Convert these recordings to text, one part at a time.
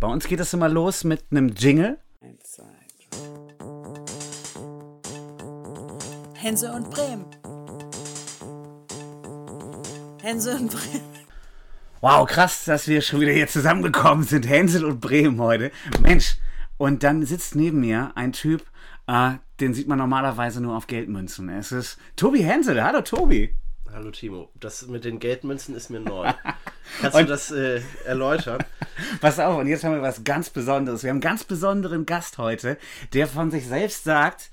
Bei uns geht es immer los mit einem Jingle. Eins, zwei, Hense und Bremen. Hense und Bremen. Wow, krass, dass wir schon wieder hier zusammengekommen sind. Hänsel und Bremen heute. Mensch, und dann sitzt neben mir ein Typ, äh, den sieht man normalerweise nur auf Geldmünzen. Es ist Tobi Hänsel. Hallo Tobi. Hallo Timo. Das mit den Geldmünzen ist mir neu. Kannst du das äh, erläutern? Pass auf, und jetzt haben wir was ganz Besonderes. Wir haben einen ganz besonderen Gast heute, der von sich selbst sagt,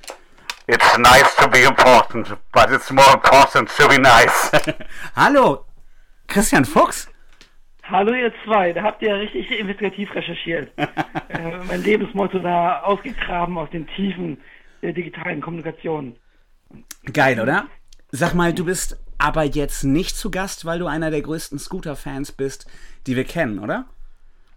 It's nice to be important, but it's more important to be nice. Hallo, Christian Fuchs. Hallo ihr zwei, da habt ihr ja richtig investigativ recherchiert. äh, mein Lebensmotto da ausgegraben aus den Tiefen der digitalen Kommunikation. Geil, oder? Sag mal, du bist aber jetzt nicht zu Gast, weil du einer der größten Scooter-Fans bist, die wir kennen, oder?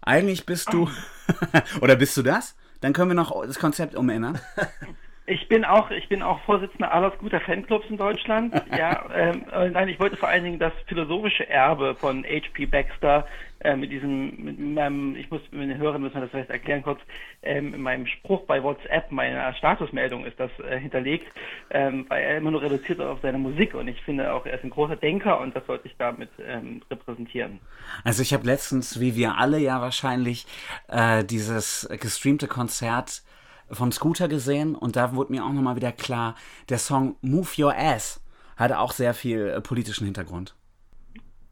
Eigentlich bist du. oder bist du das? Dann können wir noch das Konzept umändern. Ich bin auch, ich bin auch Vorsitzender aller guter Fanclubs in Deutschland. ja, ähm, nein, ich wollte vor allen Dingen das philosophische Erbe von H.P. Baxter äh, mit diesem, mit meinem, ich muss mit den Hörern müssen wir das vielleicht erklären kurz, ähm, in meinem Spruch bei WhatsApp, meiner Statusmeldung ist das äh, hinterlegt, ähm, weil er immer nur reduziert auf seine Musik und ich finde auch, er ist ein großer Denker und das sollte ich damit ähm, repräsentieren. Also ich habe letztens, wie wir alle ja wahrscheinlich, äh, dieses gestreamte Konzert von Scooter gesehen und da wurde mir auch nochmal wieder klar, der Song Move Your Ass hatte auch sehr viel äh, politischen Hintergrund.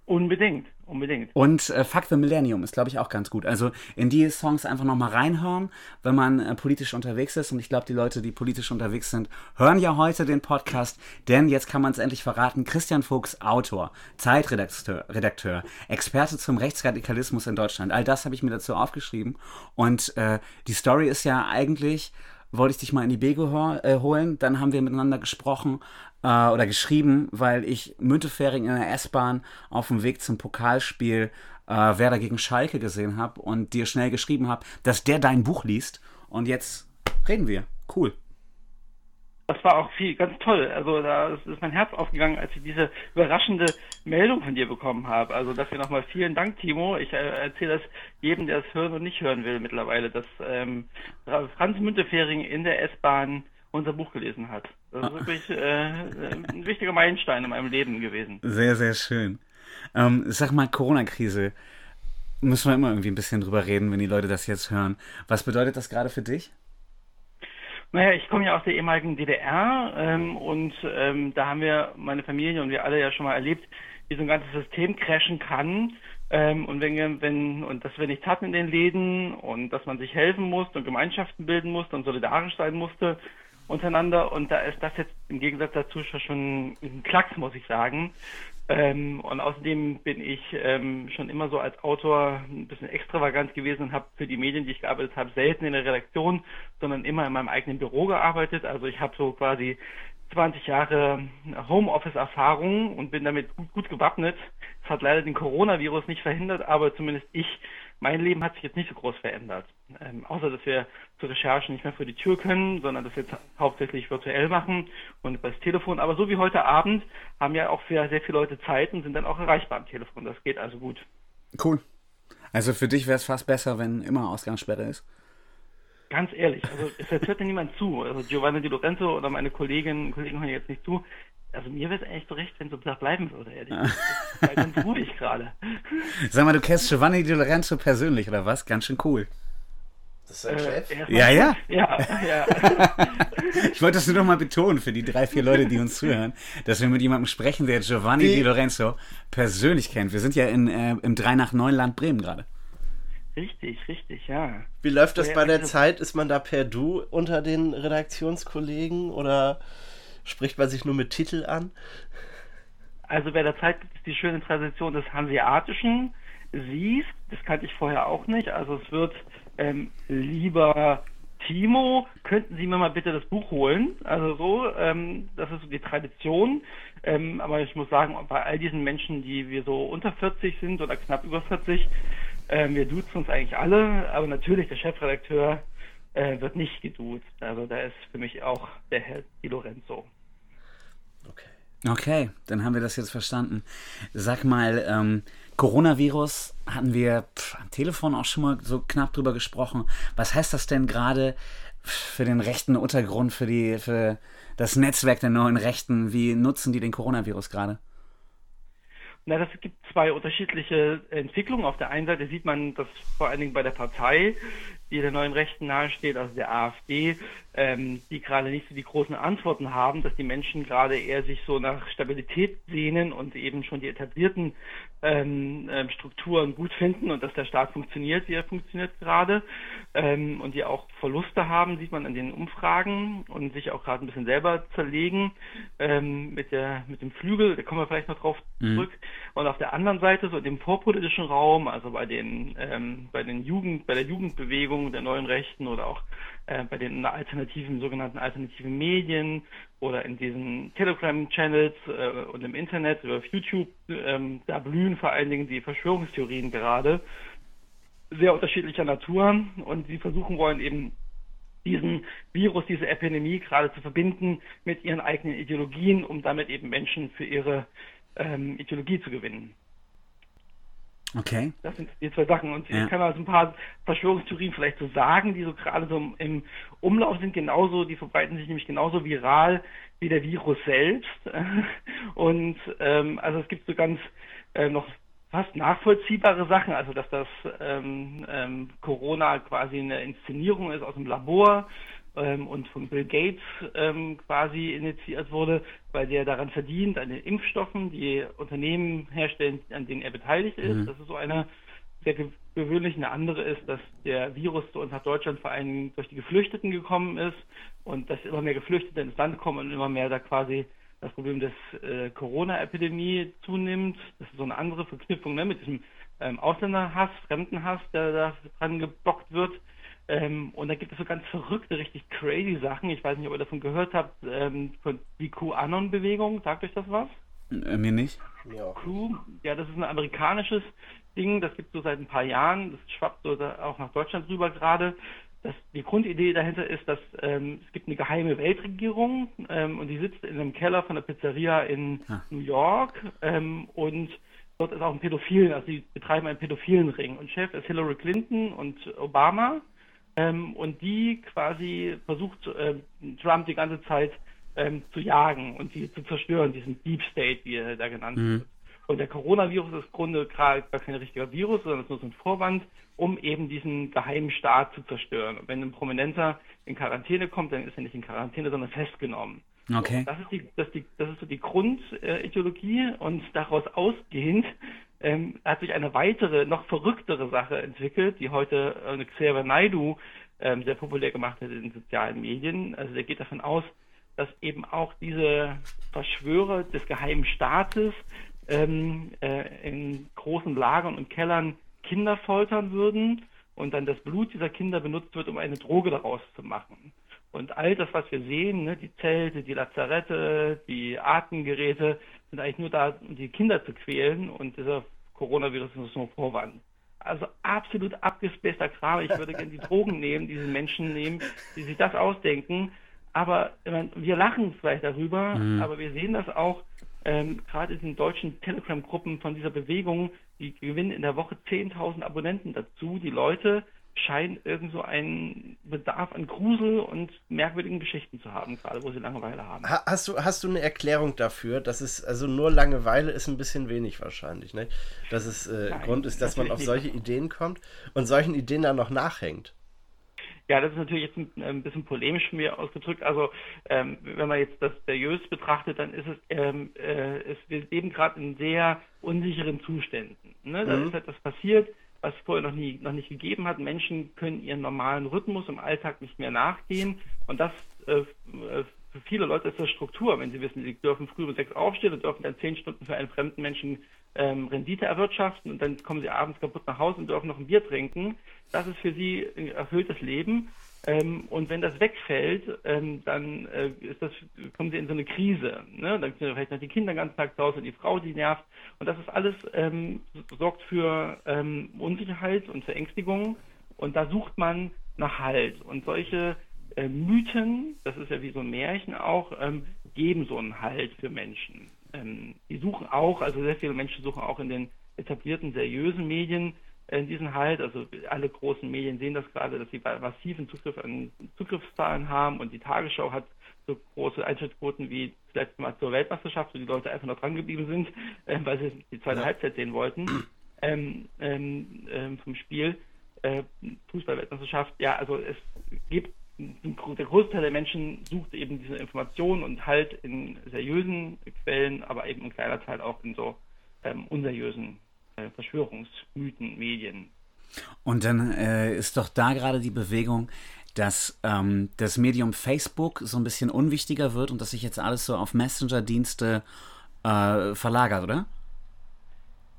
Unbedingt, unbedingt. Und äh, Fuck the Millennium ist, glaube ich, auch ganz gut. Also in die Songs einfach nochmal reinhören, wenn man äh, politisch unterwegs ist. Und ich glaube, die Leute, die politisch unterwegs sind, hören ja heute den Podcast. Denn jetzt kann man es endlich verraten. Christian Fuchs, Autor, Zeitredakteur, Redakteur, Experte zum Rechtsradikalismus in Deutschland. All das habe ich mir dazu aufgeschrieben. Und äh, die Story ist ja eigentlich wollte ich dich mal in die Bego äh, holen. Dann haben wir miteinander gesprochen äh, oder geschrieben, weil ich Müntefering in der S-Bahn auf dem Weg zum Pokalspiel äh, Werder gegen Schalke gesehen habe und dir schnell geschrieben habe, dass der dein Buch liest. Und jetzt reden wir. Cool. Das war auch viel, ganz toll. Also da ist mein Herz aufgegangen, als ich diese überraschende Meldung von dir bekommen habe. Also dafür nochmal vielen Dank, Timo. Ich äh, erzähle das jedem, der es hören und nicht hören will mittlerweile, dass ähm, Franz Müntefering in der S-Bahn unser Buch gelesen hat. Das ist wirklich äh, ein wichtiger Meilenstein in meinem Leben gewesen. Sehr, sehr schön. Ähm, sag mal, Corona-Krise. Müssen wir immer irgendwie ein bisschen drüber reden, wenn die Leute das jetzt hören. Was bedeutet das gerade für dich? Naja, ich komme ja aus der ehemaligen DDR ähm, und ähm, da haben wir, meine Familie und wir alle ja schon mal erlebt, wie so ein ganzes System crashen kann. Ähm, und wenn, wenn, und dass wir nichts hatten in den Läden und dass man sich helfen musste und Gemeinschaften bilden musste und solidarisch sein musste untereinander. Und da ist das jetzt im Gegensatz dazu schon ein Klacks, muss ich sagen. Ähm, und außerdem bin ich ähm, schon immer so als Autor ein bisschen extravagant gewesen und habe für die Medien, die ich gearbeitet habe, selten in der Redaktion, sondern immer in meinem eigenen Büro gearbeitet. Also ich habe so quasi 20 Jahre Homeoffice-Erfahrung und bin damit gut, gut gewappnet. Es hat leider den Coronavirus nicht verhindert, aber zumindest ich mein Leben hat sich jetzt nicht so groß verändert. Ähm, außer, dass wir zur Recherche nicht mehr vor die Tür können, sondern das jetzt hauptsächlich virtuell machen und über das Telefon. Aber so wie heute Abend haben ja auch sehr, sehr viele Leute Zeit und sind dann auch erreichbar am Telefon. Das geht also gut. Cool. Also für dich wäre es fast besser, wenn immer Ausgangssperre ist? Ganz ehrlich, also es hört ja niemand zu. Also Giovanni Di Lorenzo oder meine Kolleginnen und Kollegen hören jetzt nicht zu. Also mir wäre es echt so recht, wenn so bleiben würde, ehrlich. Ist ganz ruhig gerade. Sag mal, du kennst Giovanni Di Lorenzo persönlich, oder was? Ganz schön cool. Das ist sein äh, Chef? Ja, ja. Ja, ja. ich wollte das nur noch mal betonen für die drei, vier Leute, die uns zuhören, dass wir mit jemandem sprechen, der Giovanni Wie? Di Lorenzo persönlich kennt. Wir sind ja in, äh, im 3 nach 9 Land Bremen gerade. Richtig, richtig, ja. Wie läuft das bei der Zeit? Ist man da per Du unter den Redaktionskollegen oder Spricht man sich nur mit Titel an? Also bei der Zeit gibt es die schöne Tradition des Hanseatischen. Siehst, das kannte ich vorher auch nicht. Also es wird ähm, lieber Timo, könnten Sie mir mal bitte das Buch holen? Also so, ähm, das ist so die Tradition. Ähm, aber ich muss sagen, bei all diesen Menschen, die wir so unter 40 sind oder knapp über 40, ähm, wir duzen uns eigentlich alle, aber natürlich der Chefredakteur äh, wird nicht geduzt. Also da ist für mich auch der Herr Di Lorenzo. Okay. Okay, dann haben wir das jetzt verstanden. Sag mal, ähm, Coronavirus hatten wir pff, am Telefon auch schon mal so knapp drüber gesprochen. Was heißt das denn gerade für den rechten Untergrund, für die, für das Netzwerk der neuen Rechten? Wie nutzen die den Coronavirus gerade? Na, das gibt zwei unterschiedliche Entwicklungen. Auf der einen Seite sieht man das vor allen Dingen bei der Partei, die der neuen Rechten nahesteht, also der AfD, ähm, die gerade nicht so die großen Antworten haben, dass die Menschen gerade eher sich so nach Stabilität sehnen und eben schon die etablierten ähm, ähm, Strukturen gut finden und dass der Staat funktioniert, wie er funktioniert gerade ähm, und die auch Verluste haben, sieht man an den Umfragen und sich auch gerade ein bisschen selber zerlegen ähm, mit der mit dem Flügel, da kommen wir vielleicht noch drauf Mhm. zurück. Und auf der anderen Seite, so in dem vorpolitischen Raum, also bei den ähm, bei den Jugend, bei der Jugendbewegung der neuen Rechten oder auch äh, bei den alternativen, sogenannten alternativen Medien oder in diesen Telegram-Channels äh, und im Internet auf YouTube, ähm, da blühen vor allen Dingen die Verschwörungstheorien gerade sehr unterschiedlicher Natur und sie versuchen wollen eben diesen Virus, diese Epidemie gerade zu verbinden mit ihren eigenen Ideologien, um damit eben Menschen für ihre ähm, Ideologie zu gewinnen. Okay. Das sind die zwei Sachen. Und Ja. ich kann also ein paar Verschwörungstheorien vielleicht so sagen, die so gerade so im- im Umlauf sind, genauso, die verbreiten sich nämlich genauso viral wie der Virus selbst. Und ähm, also es gibt so ganz äh, noch fast nachvollziehbare Sachen, also dass das ähm, ähm, Corona quasi eine Inszenierung ist aus dem Labor ähm, und von Bill Gates ähm, quasi initiiert wurde, weil der daran verdient, an den Impfstoffen, die Unternehmen herstellen, an denen er beteiligt ist. Das ist so eine sehr ge- gewöhnlich. Eine andere ist, dass der Virus zu uns nach Deutschland vor allem durch die Geflüchteten gekommen ist und dass immer mehr Geflüchtete ins Land kommen und immer mehr da quasi das Problem des äh, Corona-Epidemie zunimmt. Das ist so eine andere Verknüpfung ne, mit diesem ähm, Ausländerhass, Fremdenhass, der da dran gebockt wird. Ähm, und da gibt es so ganz verrückte, richtig crazy Sachen. Ich weiß nicht, ob ihr davon gehört habt, ähm, von die QAnon-Bewegung. Sagt euch das was? Äh, mir nicht. Ja. Crew, ja, das ist ein amerikanisches Ding, das gibt es so seit ein paar Jahren, das schwappt so da auch nach Deutschland rüber gerade. Das, die Grundidee dahinter ist, dass ähm, es gibt eine geheime Weltregierung ähm, und die sitzt in einem Keller von einer Pizzeria in Ah. New York ähm, und dort ist auch ein Pädophilen, also die betreiben einen pädophilen Ring und Chef ist Hillary Clinton und Obama ähm, und die quasi versucht ähm, Trump die ganze Zeit ähm, zu jagen und die zu zerstören, diesen Deep State, wie er da genannt wird. Und der Coronavirus ist im Grunde gerade gar kein richtiger Virus, sondern es ist nur so ein Vorwand, um eben diesen geheimen Staat zu zerstören. Und wenn ein Prominenter in Quarantäne kommt, dann ist er nicht in Quarantäne, sondern festgenommen. Okay. Das ist die, das die, das ist so die Grundideologie und daraus ausgehend ähm, hat sich eine weitere, noch verrücktere Sache entwickelt, die heute äh, Xavier Naidu ähm, sehr populär gemacht hat in den sozialen Medien. Also der geht davon aus, dass eben auch diese Verschwörer des geheimen Staates ähm, äh, in großen Lagern und Kellern Kinder foltern würden und dann das Blut dieser Kinder benutzt wird, um eine Droge daraus zu machen. Und all das, was wir sehen, ne, die Zelte, die Lazarette, die Atemgeräte, sind eigentlich nur da, um die Kinder zu quälen und dieser Coronavirus ist nur Vorwand. Also absolut abgespaceder Kram. Ich würde gerne die Drogen nehmen, diese Menschen nehmen, die sich das ausdenken. Aber meine, wir lachen vielleicht darüber, aber wir sehen das auch ähm, gerade in den deutschen Telegram-Gruppen von dieser Bewegung, die gewinnen in der Woche 10.000 Abonnenten dazu. Die Leute scheinen irgend so einen Bedarf an Grusel und merkwürdigen Geschichten zu haben, gerade wo sie Langeweile haben. Ha- Hast du, hast du eine Erklärung dafür? dass es also nur Langeweile ist ein bisschen wenig wahrscheinlich, ne? Dass es äh, Nein, Grund ist, dass man auf solche Ideen kommt und solchen Ideen dann noch nachhängt. Ja, das ist natürlich jetzt ein, ein bisschen polemisch von mir ausgedrückt. Also ähm, wenn man jetzt das seriös betrachtet, dann ist es, ähm, äh, es wir leben gerade in sehr unsicheren Zuständen. Ne? Da ist etwas passiert, was es vorher noch nie noch nicht gegeben hat. Menschen können ihren normalen Rhythmus im Alltag nicht mehr nachgehen und das äh, äh, für viele Leute ist das Struktur, wenn sie wissen, sie dürfen früh um sechs aufstehen und dürfen dann zehn Stunden für einen fremden Menschen ähm, Rendite erwirtschaften und dann kommen sie abends kaputt nach Hause und dürfen noch ein Bier trinken. Das ist für sie ein erfülltes Leben. Ähm, und wenn das wegfällt, ähm, dann äh, das, kommen sie in so eine Krise. Ne? Dann sind vielleicht noch die Kinder den ganzen Tag zu Hause, die Frau, die nervt. Und das ist alles, ähm, sorgt für ähm, Unsicherheit und Verängstigung. Und da sucht man nach Halt. Und solche äh, Mythen, das ist ja wie so ein Märchen auch, ähm, geben so einen Halt für Menschen. Ähm, die suchen auch, also sehr viele Menschen suchen auch in den etablierten, seriösen Medien äh, diesen Halt. Also alle großen Medien sehen das gerade, dass sie massiven Zugriff an Zugriffszahlen haben und die Tagesschau hat so große Einschaltquoten wie das letzte Mal zur Weltmeisterschaft, wo die Leute einfach noch dran geblieben sind, äh, weil sie die zweite ja. Halbzeit sehen wollten ähm, ähm, ähm, vom Spiel. Äh, Fußball-Weltmeisterschaft, ja, also es gibt der Großteil der Menschen sucht eben diese Informationen und halt in seriösen Quellen, aber eben ein kleiner Teil auch in so ähm, unseriösen Verschwörungsmythen, Medien. Und dann äh, ist doch da gerade die Bewegung, dass ähm, das Medium Facebook so ein bisschen unwichtiger wird und dass sich jetzt alles so auf Messenger-Dienste äh, verlagert, oder?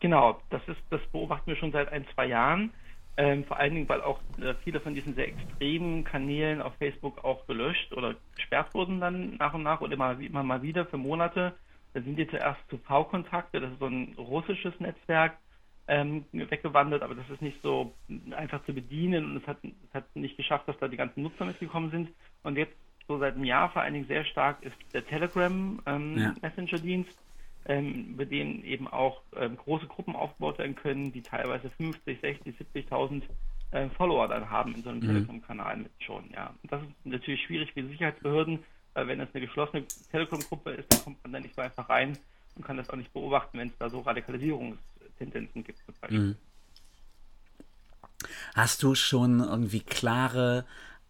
Genau, das ist, das beobachten wir schon seit ein, zwei Jahren. Ähm, vor allen Dingen, weil auch äh, viele von diesen sehr extremen Kanälen auf Facebook auch gelöscht oder gesperrt wurden dann nach und nach oder immer, immer mal wieder für Monate. Da sind die zuerst zu V-Kontakte, das ist so ein russisches Netzwerk, ähm, weggewandert, aber das ist nicht so einfach zu bedienen und es hat, es hat nicht geschafft, dass da die ganzen Nutzer mitgekommen sind. Und jetzt so seit einem Jahr vor allen Dingen sehr stark ist der Telegram ähm, ja. Messenger-Dienst, ähm, über den eben auch ähm, große Gruppen aufgebaut werden können, die teilweise 50, 60, 70.000 äh, Follower dann haben in so einem mhm. Telegram-Kanal mit schon. Ja, und das ist natürlich schwierig für die Sicherheitsbehörden, weil wenn es eine geschlossene Telegram-Gruppe ist, dann kommt man da nicht so einfach rein und kann das auch nicht beobachten, wenn es da so Radikalisierungs Tendenzen gibt zum Beispiel. Mhm. Hast du schon irgendwie klare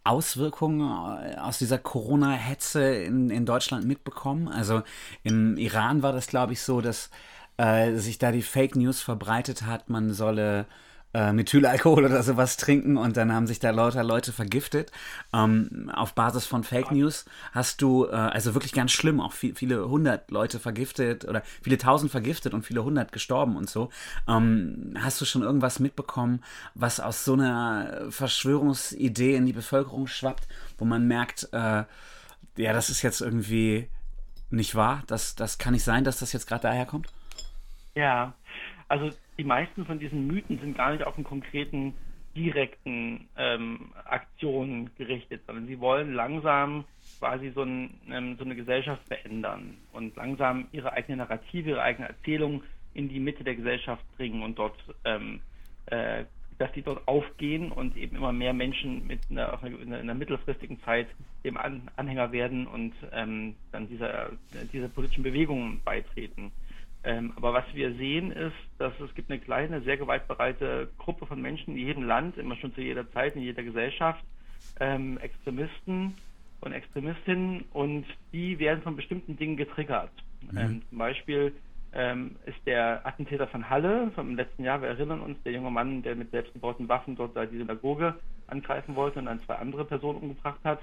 Auswirkungen äh, aus dieser Corona-Hetze in, in Deutschland mitbekommen? Also im Iran war das, glaube ich, so, dass äh, sich da die Fake News verbreitet hat, man solle äh, Methylalkohol oder sowas trinken und dann haben sich da lauter Leute vergiftet. Ähm, auf Basis von Fake News hast du, äh, also wirklich ganz schlimm, auch viel, viele hundert Leute vergiftet oder viele tausend vergiftet und viele hundert gestorben und so. Ähm, hast du schon irgendwas mitbekommen, was aus so einer Verschwörungsidee in die Bevölkerung schwappt, wo man merkt, äh, ja, das ist jetzt irgendwie nicht wahr? Das, das kann nicht sein, dass das jetzt gerade daher kommt? Ja, also die meisten von diesen Mythen sind gar nicht auf einen konkreten, direkten ähm, Aktionen gerichtet, sondern sie wollen langsam quasi so, ein, ähm, so, eine Gesellschaft verändern und langsam ihre eigene Narrative, ihre eigene Erzählung in die Mitte der Gesellschaft bringen und dort, ähm, äh, dass die dort aufgehen und eben immer mehr Menschen mit einer, in einer mittelfristigen Zeit dem An Anhänger werden und ähm, dann dieser, dieser politischen Bewegung beitreten. Ähm, aber was wir sehen ist, dass es gibt eine kleine, sehr gewaltbereite Gruppe von Menschen in jedem Land, immer schon zu jeder Zeit, in jeder Gesellschaft, ähm, Extremisten und Extremistinnen und die werden von bestimmten Dingen getriggert. Mhm. Ähm, zum Beispiel ähm, ist der Attentäter von Halle vom letzten Jahr, wir erinnern uns, der junge Mann, der mit selbstgebauten Waffen dort da die Synagoge angreifen wollte und dann zwei andere Personen umgebracht hat,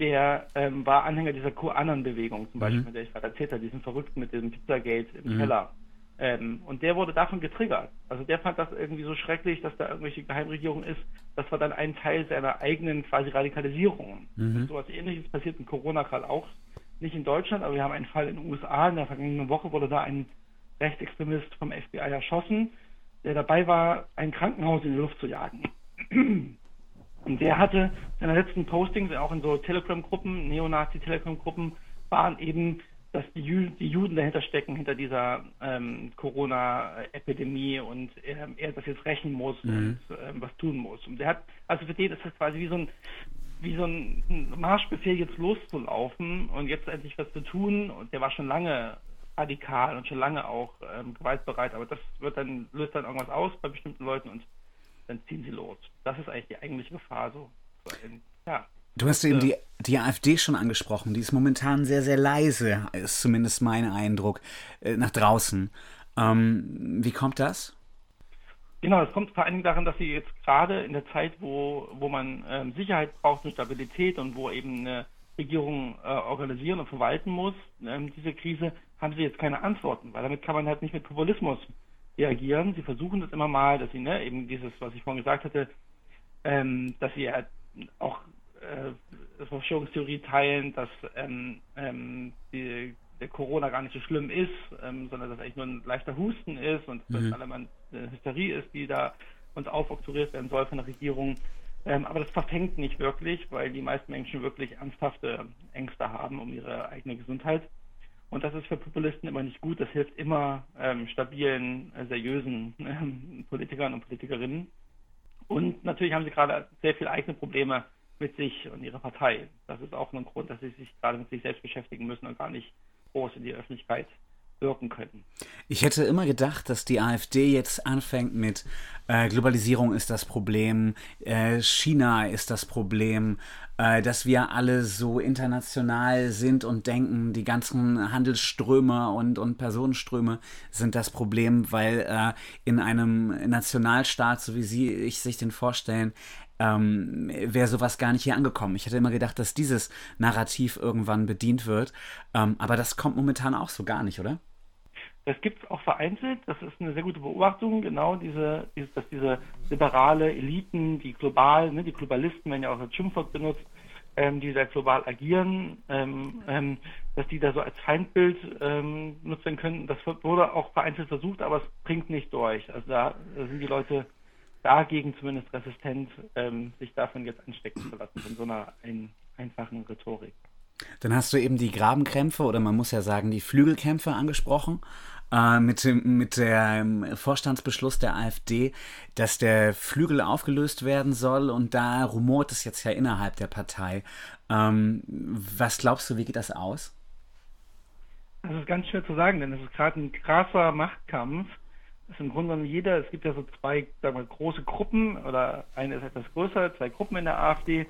der ähm, war Anhänger dieser QAnon-Bewegung, zum Beispiel, mhm. mit der ich gerade erzählt habe, diesen Verrückten mit diesem Pizzagate im mhm. Keller. Ähm, und der wurde davon getriggert. Also der fand das irgendwie so schrecklich, dass da irgendwelche Geheimregierung ist. Das war dann ein Teil seiner eigenen quasi Radikalisierung. Mhm. So was ähnliches passiert in Corona gerade auch. Nicht in Deutschland, aber wir haben einen Fall in den USA. In der vergangenen Woche wurde da ein Rechtsextremist vom FBI erschossen, der dabei war, ein Krankenhaus in die Luft zu jagen. Und der hatte seine letzten Postings, auch in so Telegram-Gruppen, Neonazi-Telegram-Gruppen, waren eben, dass die, Jü die, Juden dahinter stecken, hinter dieser ähm, Corona-Epidemie und er, er, das jetzt rächen muss mhm. und ähm, was tun muss. Und der hat, also für den ist das quasi wie so ein wie so ein Marschbefehl jetzt loszulaufen und jetzt endlich was zu tun. Und der war schon lange radikal und schon lange auch ähm, gewaltbereit, aber das wird dann, löst dann irgendwas aus bei bestimmten Leuten und dann ziehen sie los. Das ist eigentlich die eigentliche Gefahr so. Ja. Du hast eben die, die AfD schon angesprochen. Die ist momentan sehr, sehr leise, ist zumindest mein Eindruck, äh, nach draußen. Ähm, wie kommt das? Genau, es kommt vor allen Dingen daran, dass sie jetzt gerade in der Zeit, wo, wo man ähm, Sicherheit braucht und Stabilität und wo eben eine Regierung äh, organisieren und verwalten muss, ähm, diese Krise, haben sie jetzt keine Antworten, weil damit kann man halt nicht mit Populismus reagieren. Sie versuchen das immer mal, dass sie ne, eben dieses, was ich vorhin gesagt hatte, ähm, dass sie halt auch äh, Verschwörungstheorie teilen, dass ähm, ähm, die, der Corona gar nicht so schlimm ist, ähm, sondern dass eigentlich nur ein leichter Husten ist und mhm. dass alle mal eine Hysterie ist, die da uns aufoktroyiert werden soll von der Regierung. Ähm, aber das verfängt nicht wirklich, weil die meisten Menschen wirklich ernsthafte Ängste haben um ihre eigene Gesundheit. Und das ist für Populisten immer nicht gut. Das hilft immer ähm, stabilen, äh, seriösen ähm, Politikern und Politikerinnen. Und natürlich haben sie gerade sehr viele eigene Probleme mit sich und ihrer Partei. Das ist auch ein Grund, dass sie sich gerade mit sich selbst beschäftigen müssen und gar nicht groß in die Öffentlichkeit wirken können. Ich hätte immer gedacht, dass die AfD jetzt anfängt mit äh, Globalisierung ist das Problem, äh, China ist das Problem, äh, dass wir alle so international sind und denken, die ganzen Handelsströme und, und Personenströme sind das Problem, weil äh, in einem Nationalstaat, so wie Sie ich sich den vorstellen, ähm, wäre sowas gar nicht hier angekommen. Ich hätte immer gedacht, dass dieses Narrativ irgendwann bedient wird, ähm, aber das kommt momentan auch so gar nicht, oder? Das gibt es auch vereinzelt. Das ist eine sehr gute Beobachtung. Genau diese, dass diese liberale Eliten, die global, ne, die Globalisten, wenn ja auch das Schimpfwort benutzt, ähm, die da global agieren, ähm, ähm, dass die da so als Feindbild ähm, nutzen können. Das wurde auch vereinzelt versucht, aber es bringt nicht durch. Also da, da sind die Leute dagegen zumindest resistent, ähm, sich davon jetzt anstecken zu lassen, von so einer ein, einfachen Rhetorik. Dann hast du eben die Grabenkrämpfe oder man muss ja sagen die Flügelkämpfe angesprochen äh, mit, dem, mit dem Vorstandsbeschluss der AfD, dass der Flügel aufgelöst werden soll und da rumort es jetzt ja innerhalb der Partei. Ähm, was glaubst du, wie geht das aus? Das ist ganz schwer zu sagen, denn es ist gerade ein krasser Machtkampf. Es ist im Grunde genommen jeder, es gibt ja so zwei sagen wir, große Gruppen oder eine ist etwas größer, zwei Gruppen in der AfD.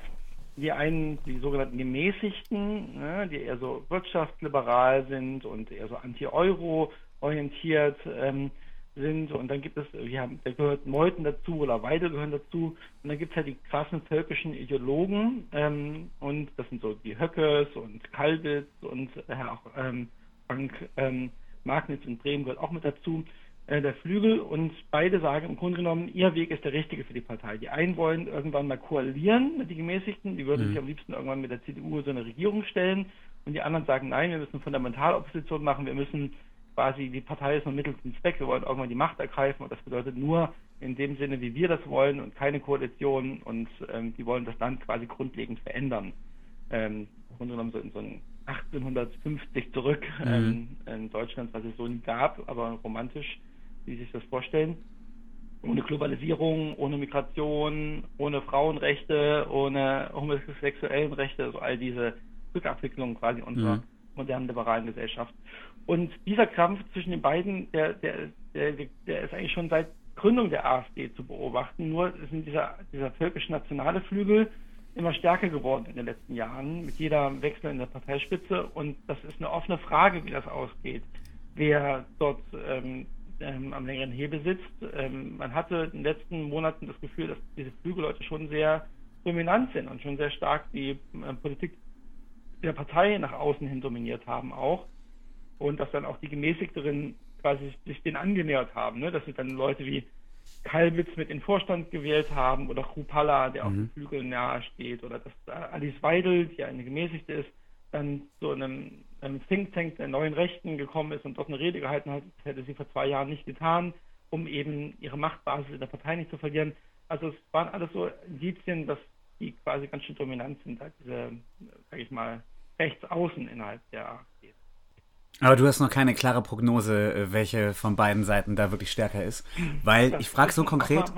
Die einen, die sogenannten Gemäßigten, ne, die eher so wirtschaftsliberal sind und eher so anti-Euro orientiert ähm, sind. Und dann gibt es, wir haben, da gehört Meuthen dazu oder Weidel gehören dazu. Und dann gibt es halt die krassen völkischen Ideologen. Ähm, und das sind so die Höckes und Kalbitz und äh, auch ähm, Frank ähm, Magnitz und Bremen gehört auch mit dazu. Äh, der Flügel und beide sagen im Grunde genommen, ihr Weg ist der richtige für die Partei. Die einen wollen irgendwann mal koalieren mit den Gemäßigten, die würden mhm. sich am liebsten irgendwann mit der CDU so eine Regierung stellen und die anderen sagen, nein, wir müssen Fundamentalopposition machen, wir müssen quasi, die Partei ist nur Mittel zum Zweck, wir wollen irgendwann die Macht ergreifen und das bedeutet nur in dem Sinne, wie wir das wollen und keine Koalition und ähm, die wollen das Land quasi grundlegend verändern. Ähm, Im Grunde genommen so in so ein 1850 zurück mhm. ähm, in Deutschland, was es so nie gab, aber romantisch, wie Sie sich das vorstellen. Ohne Globalisierung, ohne Migration, ohne Frauenrechte, ohne homosexuellen Rechte, also all diese Rückabwicklungen quasi unserer mhm. modernen liberalen Gesellschaft. Und dieser Kampf zwischen den beiden, der, der, der, der ist eigentlich schon seit Gründung der AfD zu beobachten. Nur sind dieser, dieser völkische nationale Flügel immer stärker geworden in den letzten Jahren mit jeder Wechsel in der Parteispitze. Und das ist eine offene Frage, wie das ausgeht, wer dort ähm, ähm, am längeren Hebel sitzt. Ähm, man hatte in den letzten Monaten das Gefühl, dass diese Flügelleute schon sehr dominant sind und schon sehr stark die äh, Politik der Partei nach außen hin dominiert haben auch und dass dann auch die Gemäßigteren quasi sich den angenähert haben, ne? dass sie dann Leute wie Kalbitz mit in den Vorstand gewählt haben oder Krupalla, der mhm. auf den Flügeln nahe steht, oder dass Alice Weidel, die eine Gemäßigte ist, dann zu einem, einem Think Tank der neuen Rechten gekommen ist und dort eine Rede gehalten hat, hätte sie vor zwei Jahren nicht getan, um eben ihre Machtbasis in der Partei nicht zu verlieren. Also es waren alles so Indizien, dass die quasi ganz schön dominant sind, halt diese, sage ich mal, rechts außen innerhalb der AfD. Aber du hast noch keine klare Prognose, äh, welche von beiden Seiten da wirklich stärker ist. Weil das ich frage so konkret.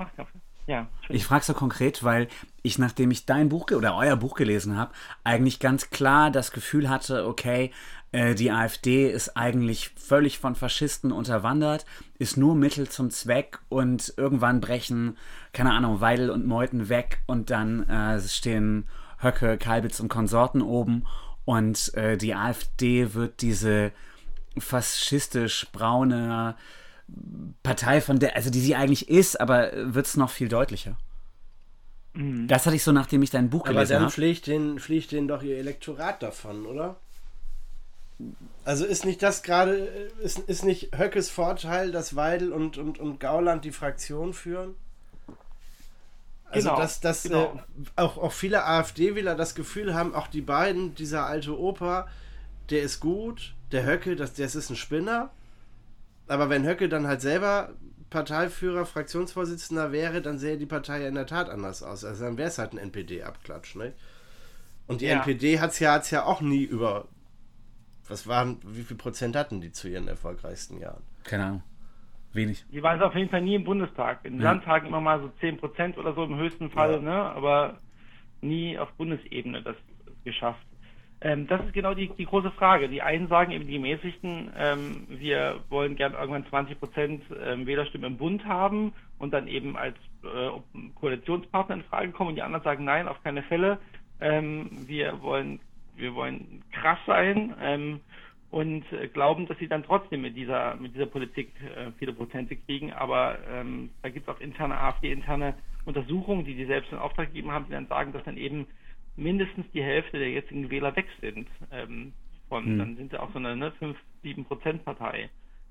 Ja, ich frage so konkret, weil ich, nachdem ich dein Buch oder euer Buch gelesen habe, eigentlich ganz klar das Gefühl hatte, okay, äh, die AfD ist eigentlich völlig von Faschisten unterwandert, ist nur Mittel zum Zweck und irgendwann brechen, keine Ahnung, Weidel und Meuthen weg und dann äh, stehen Höcke, Kalbitz und Konsorten oben und äh, die AfD wird diese faschistisch braune Partei, von der, also die sie eigentlich ist, aber wird es noch viel deutlicher. Mhm. Das hatte ich so, nachdem ich dein Buch aber gelesen habe. Aber dann fliegt denen, fliegt doch ihr Elektorat davon, oder? Also ist nicht das gerade, ist, ist nicht Höckes Vorteil, dass Weidel und, und, und Gauland die Fraktion führen? Also genau, dass, dass genau. äh, auch, auch viele AfD-Wähler das Gefühl haben, auch die beiden, dieser alte Opa, der ist gut, der Höcke, das, das ist ein Spinner. Aber wenn Höcke dann halt selber Parteiführer, Fraktionsvorsitzender wäre, dann sähe die Partei ja in der Tat anders aus. Also dann wäre es halt ein NPD-Abklatsch, ne? Und die Ja. NPD hat es ja, hat's ja auch nie über. Was waren, wie viel Prozent hatten die zu ihren erfolgreichsten Jahren? Keine Ahnung. Wenig. Die waren auf jeden Fall nie im Bundestag. In Ja. Landtagen immer mal so 10 Prozent oder so im höchsten Fall, Ja. ne? aber nie auf Bundesebene das geschafft. Ähm, das ist genau die, die große Frage. Die einen sagen eben die Gemäßigten, ähm, wir wollen gern irgendwann 20 Prozent ähm, Wählerstimmen im Bund haben und dann eben als äh, Koalitionspartner in Frage kommen. Und die anderen sagen nein, auf keine Fälle. Ähm, wir wollen wir wollen krass sein ähm, und äh, glauben, dass sie dann trotzdem mit dieser mit dieser Politik äh, viele Prozente kriegen. Aber ähm, da gibt es auch interne AfD-interne Untersuchungen, die die selbst in Auftrag gegeben haben, die dann sagen, dass dann eben mindestens die Hälfte der jetzigen Wähler weg sind. Ähm, von, Hm. Dann sind sie auch so eine ne, 5, 7 Prozent Partei.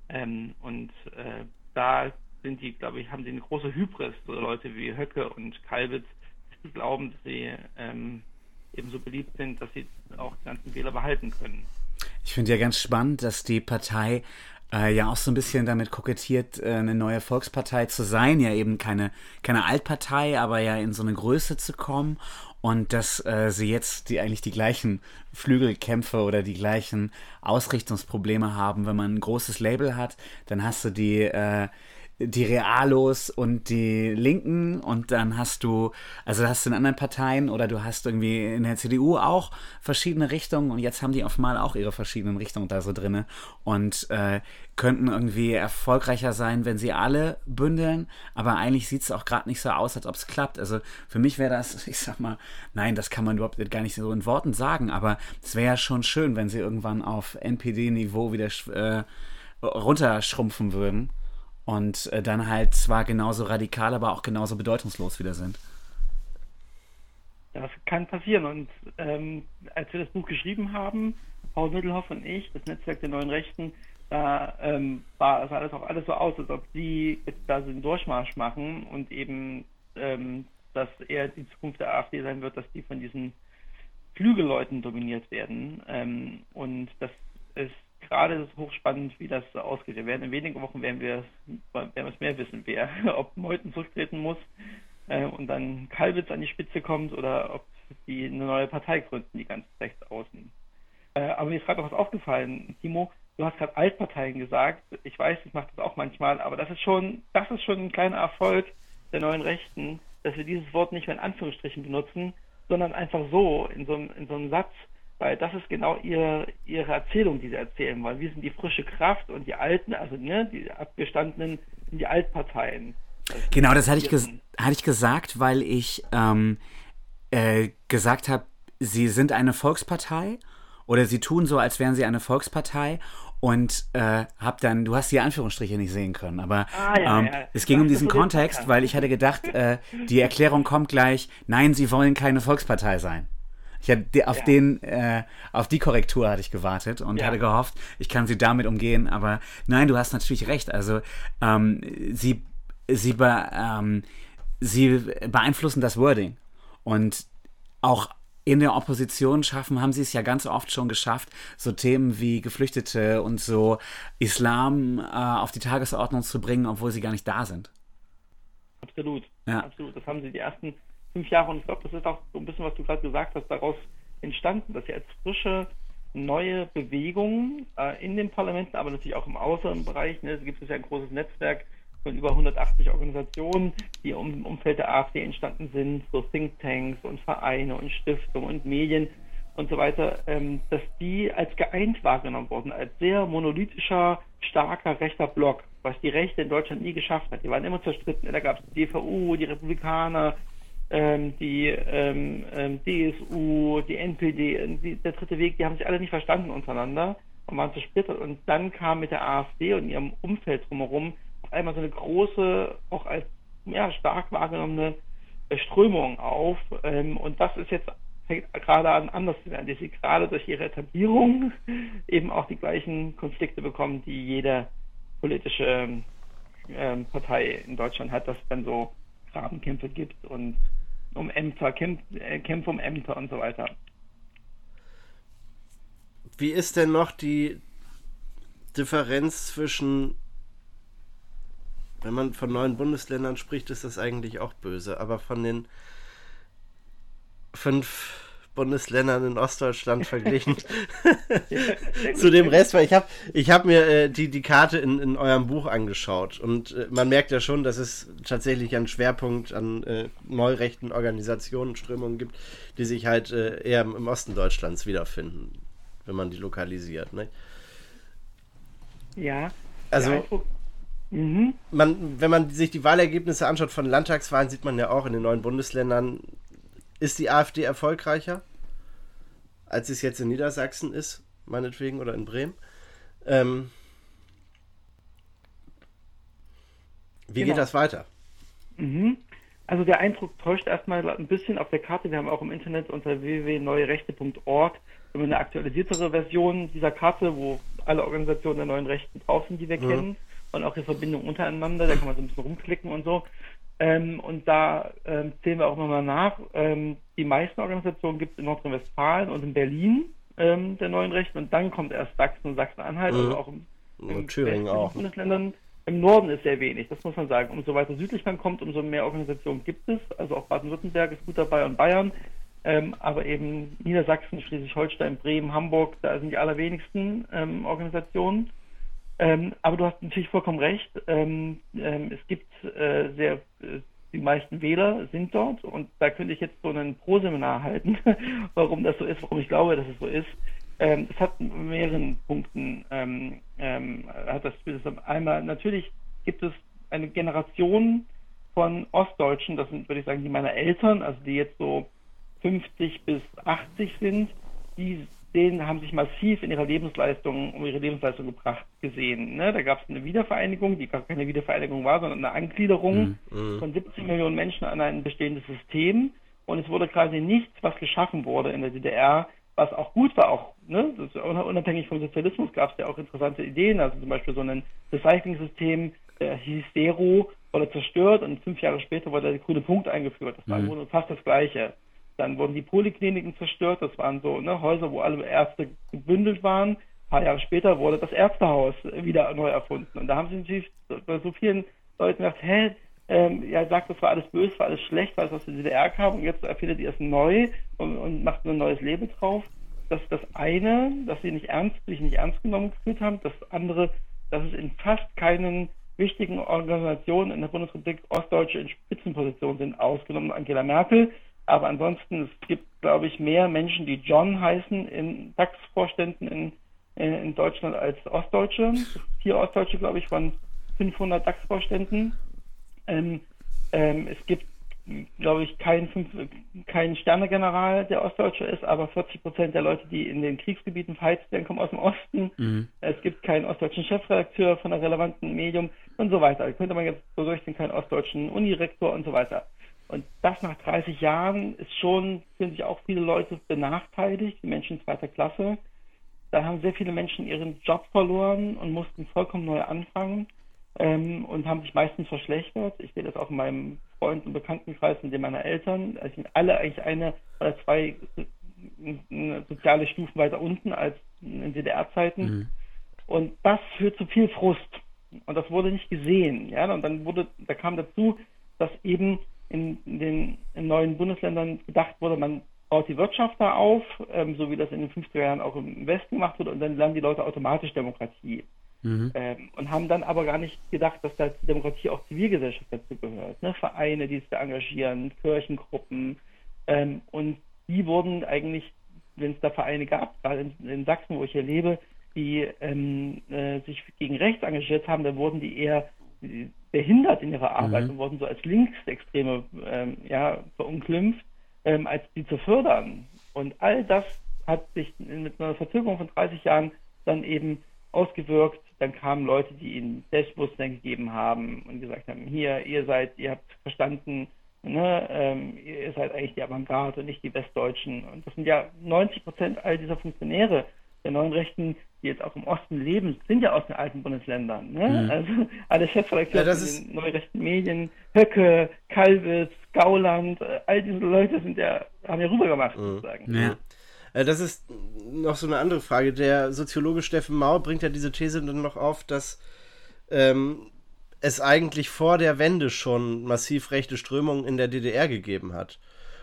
Ähm, und äh, da sind die, glaube ich, haben sie eine große Hybris, so Leute wie Höcke und Kalbitz, die glauben, dass sie ähm, eben so beliebt sind, dass sie auch die ganzen Wähler behalten können. Ich finde ja ganz spannend, dass die Partei äh, ja auch so ein bisschen damit kokettiert, äh, eine neue Volkspartei zu sein, ja eben keine, keine Altpartei, aber ja in so eine Größe zu kommen und dass äh, sie jetzt die eigentlich die gleichen Flügelkämpfe oder die gleichen Ausrichtungsprobleme haben, wenn man ein großes Label hat, dann hast du die äh, die Realos und die Linken und dann hast du, also hast du in anderen Parteien oder du hast irgendwie in der CDU auch verschiedene Richtungen und jetzt haben die auf mal auch ihre verschiedenen Richtungen da so drinne. Und äh, könnten irgendwie erfolgreicher sein, wenn sie alle bündeln, aber eigentlich sieht es auch gerade nicht so aus, als ob es klappt. Also für mich wäre das, ich sag mal, nein, das kann man überhaupt gar nicht so in Worten sagen, aber es wäre ja schon schön, wenn sie irgendwann auf NPD-Niveau wieder äh, runterschrumpfen würden und äh, dann halt zwar genauso radikal, aber auch genauso bedeutungslos wieder sind. Das kann passieren. Und ähm, als wir das Buch geschrieben haben, Paul Mittelhoff und ich, das Netzwerk der neuen Rechten, da ähm, war, sah das auch alles so aus, als ob sie jetzt da so einen Durchmarsch machen und eben, ähm, dass eher die Zukunft der AfD sein wird, dass die von diesen Flügelleuten dominiert werden. Ähm, und das ist gerade hochspannend, wie das ausgeht. Wir werden in wenigen Wochen werden wir, werden wir es mehr wissen, wer, ob Meuthen zurücktreten muss äh, und dann Kalbitz an die Spitze kommt oder ob die eine neue Partei gründen, die ganz rechts außen. Äh, aber mir ist gerade noch was aufgefallen, Timo. Du hast gerade Altparteien gesagt. Ich weiß, ich mache das auch manchmal, aber das ist schon, das ist schon ein kleiner Erfolg der neuen Rechten, dass wir dieses Wort nicht mehr in Anführungsstrichen benutzen, sondern einfach so in so, einem- in so einem Satz, weil das ist genau ihre, ihre Erzählung, die sie erzählen, weil wir sind die frische Kraft und die Alten, also ne, die abgestandenen sind die Altparteien. Also Genau, das hatte ich, hatte ich gesagt, weil ich ähm, äh, gesagt habe, sie sind eine Volkspartei oder sie tun so, als wären sie eine Volkspartei und äh, hab dann, du hast die Anführungsstriche nicht sehen können, aber Ah, ja, ähm, ja. es ging um diesen Kontext, Podcast. weil ich hatte gedacht, äh, die Erklärung kommt gleich, nein, sie wollen keine Volkspartei sein. Ich hatte auf den, äh, auf die Korrektur hatte ich gewartet und hatte gehofft, ich kann sie damit umgehen, aber nein, du hast natürlich recht. Also ähm, sie, sie, be, ähm, sie beeinflussen das Wording und auch in der Opposition schaffen, haben sie es ja ganz oft schon geschafft, so Themen wie Geflüchtete und so Islam äh, auf die Tagesordnung zu bringen, obwohl sie gar nicht da sind. Absolut. Ja. Absolut. Das haben sie die ersten fünf Jahre und ich glaube, das ist auch so ein bisschen, was du gerade gesagt hast, daraus entstanden, dass sie als frische neue Bewegung äh, in den Parlamenten, aber natürlich auch im Außenbereich, ne, es gibt es ja ein großes Netzwerk von über 180 Organisationen, die im Umfeld der AfD entstanden sind, so Thinktanks und Vereine und Stiftungen und Medien und so weiter, ähm, dass die als geeint wahrgenommen wurden, als sehr monolithischer, starker rechter Block, was die Rechte in Deutschland nie geschafft hat. Die waren immer zerstritten. Da gab es die DVU, die Republikaner, ähm, die ähm, DSU, die NPD, der dritte Weg, die haben sich alle nicht verstanden untereinander und waren zersplittert. Und dann kam mit der AfD und ihrem Umfeld drumherum einmal so eine große, auch als ja, stark wahrgenommene Strömung auf. Ähm, und das ist jetzt fängt gerade an anders zu werden, dass sie gerade durch ihre Etablierung eben auch die gleichen Konflikte bekommen, die jede politische ähm, ähm, Partei in Deutschland hat, dass es dann so Grabenkämpfe gibt und um Ämter, Kämpf, äh, Kämpfe um Ämter und so weiter. Wie ist denn noch die Differenz zwischen Wenn man von neuen Bundesländern spricht, ist das eigentlich auch böse. Aber von den fünf Bundesländern in Ostdeutschland verglichen zu dem Rest, weil ich habe ich hab mir äh, die, die Karte in, in eurem Buch angeschaut und äh, man merkt ja schon, dass es tatsächlich einen Schwerpunkt an äh, neurechten Organisationen, Strömungen gibt, die sich halt äh, eher im Osten Deutschlands wiederfinden, wenn man die lokalisiert. Ne? Ja. Also Eindruck- Mhm. man, wenn man sich die Wahlergebnisse anschaut von Landtagswahlen, sieht man ja auch in den neuen Bundesländern, ist die AfD erfolgreicher, als es jetzt in Niedersachsen ist, meinetwegen, oder in Bremen. Ähm, wie Genau. geht das weiter? Mhm. Also der Eindruck täuscht erstmal ein bisschen auf der Karte. Wir haben auch im Internet unter www.neuerechte.org eine aktualisiertere Version dieser Karte, wo alle Organisationen der neuen Rechten drauf sind, die wir kennen und auch die Verbindung untereinander. Da kann man so ein bisschen rumklicken und so. Ähm, und da ähm, zählen wir auch nochmal nach. Ähm, die meisten Organisationen gibt es in Nordrhein-Westfalen und in Berlin ähm, der neuen Rechten und dann kommt erst Sachsen und Sachsen-Anhalt, Mhm. also auch im, Und Thüringen auch. Bundesländern. Im Norden ist sehr wenig, das muss man sagen. Umso weiter südlich man kommt, umso mehr Organisationen gibt es. Also auch Baden-Württemberg ist gut dabei und Bayern. Ähm, aber eben Niedersachsen, Schleswig-Holstein, Bremen, Hamburg, da sind die allerwenigsten ähm, Organisationen. Ähm, aber du hast natürlich vollkommen recht. Ähm, ähm, es gibt äh, sehr, äh, die meisten Wähler sind dort und da könnte ich jetzt so ein Pro-Seminar halten, warum das so ist, warum ich glaube, dass es so ist. Ähm, es hat mehreren Punkten ähm, ähm, hat das das einmal natürlich gibt es eine Generation von Ostdeutschen, das sind würde ich sagen die meiner Eltern, also die jetzt so 50 bis 80 sind, die denen haben sich massiv in ihrer Lebensleistung, um ihre Lebensleistung gebracht gesehen. Ne? Da gab es eine Wiedervereinigung, die gar keine Wiedervereinigung war, sondern eine Angliederung von 17 Millionen Menschen an ein bestehendes System. Und es wurde quasi nichts, was geschaffen wurde in der DDR, was auch gut war, auch ne? das ist unabhängig vom Sozialismus gab es ja auch interessante Ideen, also zum Beispiel so ein Recycling-System, der hieß Dero, wurde zerstört und fünf Jahre später wurde der grüne Punkt eingeführt. Das war Grunde fast das Gleiche. Dann wurden die Polikliniken zerstört. Das waren so ne, Häuser, wo alle Ärzte gebündelt waren. Ein paar Jahre später wurde das Ärztehaus wieder neu erfunden. Und da haben sie natürlich bei so vielen Leuten gesagt, hä, ähm, ja, sagt, das war alles böse, war alles schlecht, weil es aus der DDR kam und jetzt erfindet ihr es neu und, und macht ein neues Leben drauf. Das ist das eine, dass sie nicht ernst, sich nicht ernst genommen gefühlt haben. Das andere, dass es in fast keinen wichtigen Organisationen in der Bundesrepublik Ostdeutsche in Spitzenpositionen sind, ausgenommen Angela Merkel. Aber ansonsten, es gibt, glaube ich, mehr Menschen, die John heißen in DAX-Vorständen in, äh, in Deutschland als Ostdeutsche. Vier Ostdeutsche, glaube ich, von 500 DAX-Vorständen. Ähm, ähm, es gibt, glaube ich, keinen keinen Sternegeneral, der Ostdeutscher ist, aber 40 Prozent der Leute, die in den Kriegsgebieten verheizt werden, kommen aus dem Osten. Es gibt keinen ostdeutschen Chefredakteur von einem relevanten Medium und so weiter. Da könnte man jetzt so durchgehen, keinen ostdeutschen Unirektor und so weiter. Und das nach 30 Jahren ist schon, fühlen sich auch viele Leute benachteiligt, die Menschen zweiter Klasse. Da haben sehr viele Menschen ihren Job verloren und mussten vollkommen neu anfangen ähm, und haben sich meistens verschlechtert. Ich sehe das auch in meinem Freund- und Bekanntenkreis und dem meiner Eltern. Also sind alle eigentlich eine oder zwei äh, soziale Stufen weiter unten als in DDR-Zeiten. Und das führt zu viel Frust. Und das wurde nicht gesehen. Ja? Und dann wurde, da kam dazu, dass eben in den in neuen Bundesländern gedacht wurde, man baut die Wirtschaft da auf, ähm, so wie das in den 50er Jahren auch im Westen gemacht wurde, und dann lernen die Leute automatisch Demokratie. Ähm, und haben dann aber gar nicht gedacht, dass da Demokratie auch Zivilgesellschaft dazu gehört. Ne? Vereine, die sich da engagieren, Kirchengruppen. Ähm, und die wurden eigentlich, wenn es da Vereine gab, gerade in, in Sachsen, wo ich hier lebe, die ähm, äh, sich gegen rechts engagiert haben, dann wurden die eher behindert in ihrer Arbeit und wurden so als Linksextreme ähm, ja, verunglimpft, ähm, als die zu fördern. Und all das hat sich mit einer Verzögerung von 30 Jahren dann eben ausgewirkt. Dann kamen Leute, die ihnen Selbstbewusstsein gegeben haben und gesagt haben, hier, ihr seid, ihr habt verstanden, ne, ähm, ihr seid eigentlich die Avantgarde und nicht die Westdeutschen. Und das sind ja 90 Prozent all dieser Funktionäre der neuen Rechten, die jetzt auch im Osten leben, sind ja aus den alten Bundesländern. Ne? Also alle Chefredakteure Ja, den neurechten Medien, Höcke, Kalwitz, Gauland, all diese Leute sind ja, haben ja rübergemacht sozusagen. Ja. Äh, Das ist noch so eine andere Frage. Der Soziologe Steffen Mau bringt ja diese These dann noch auf, dass ähm, es eigentlich vor der Wende schon massiv rechte Strömungen in der DDR gegeben hat.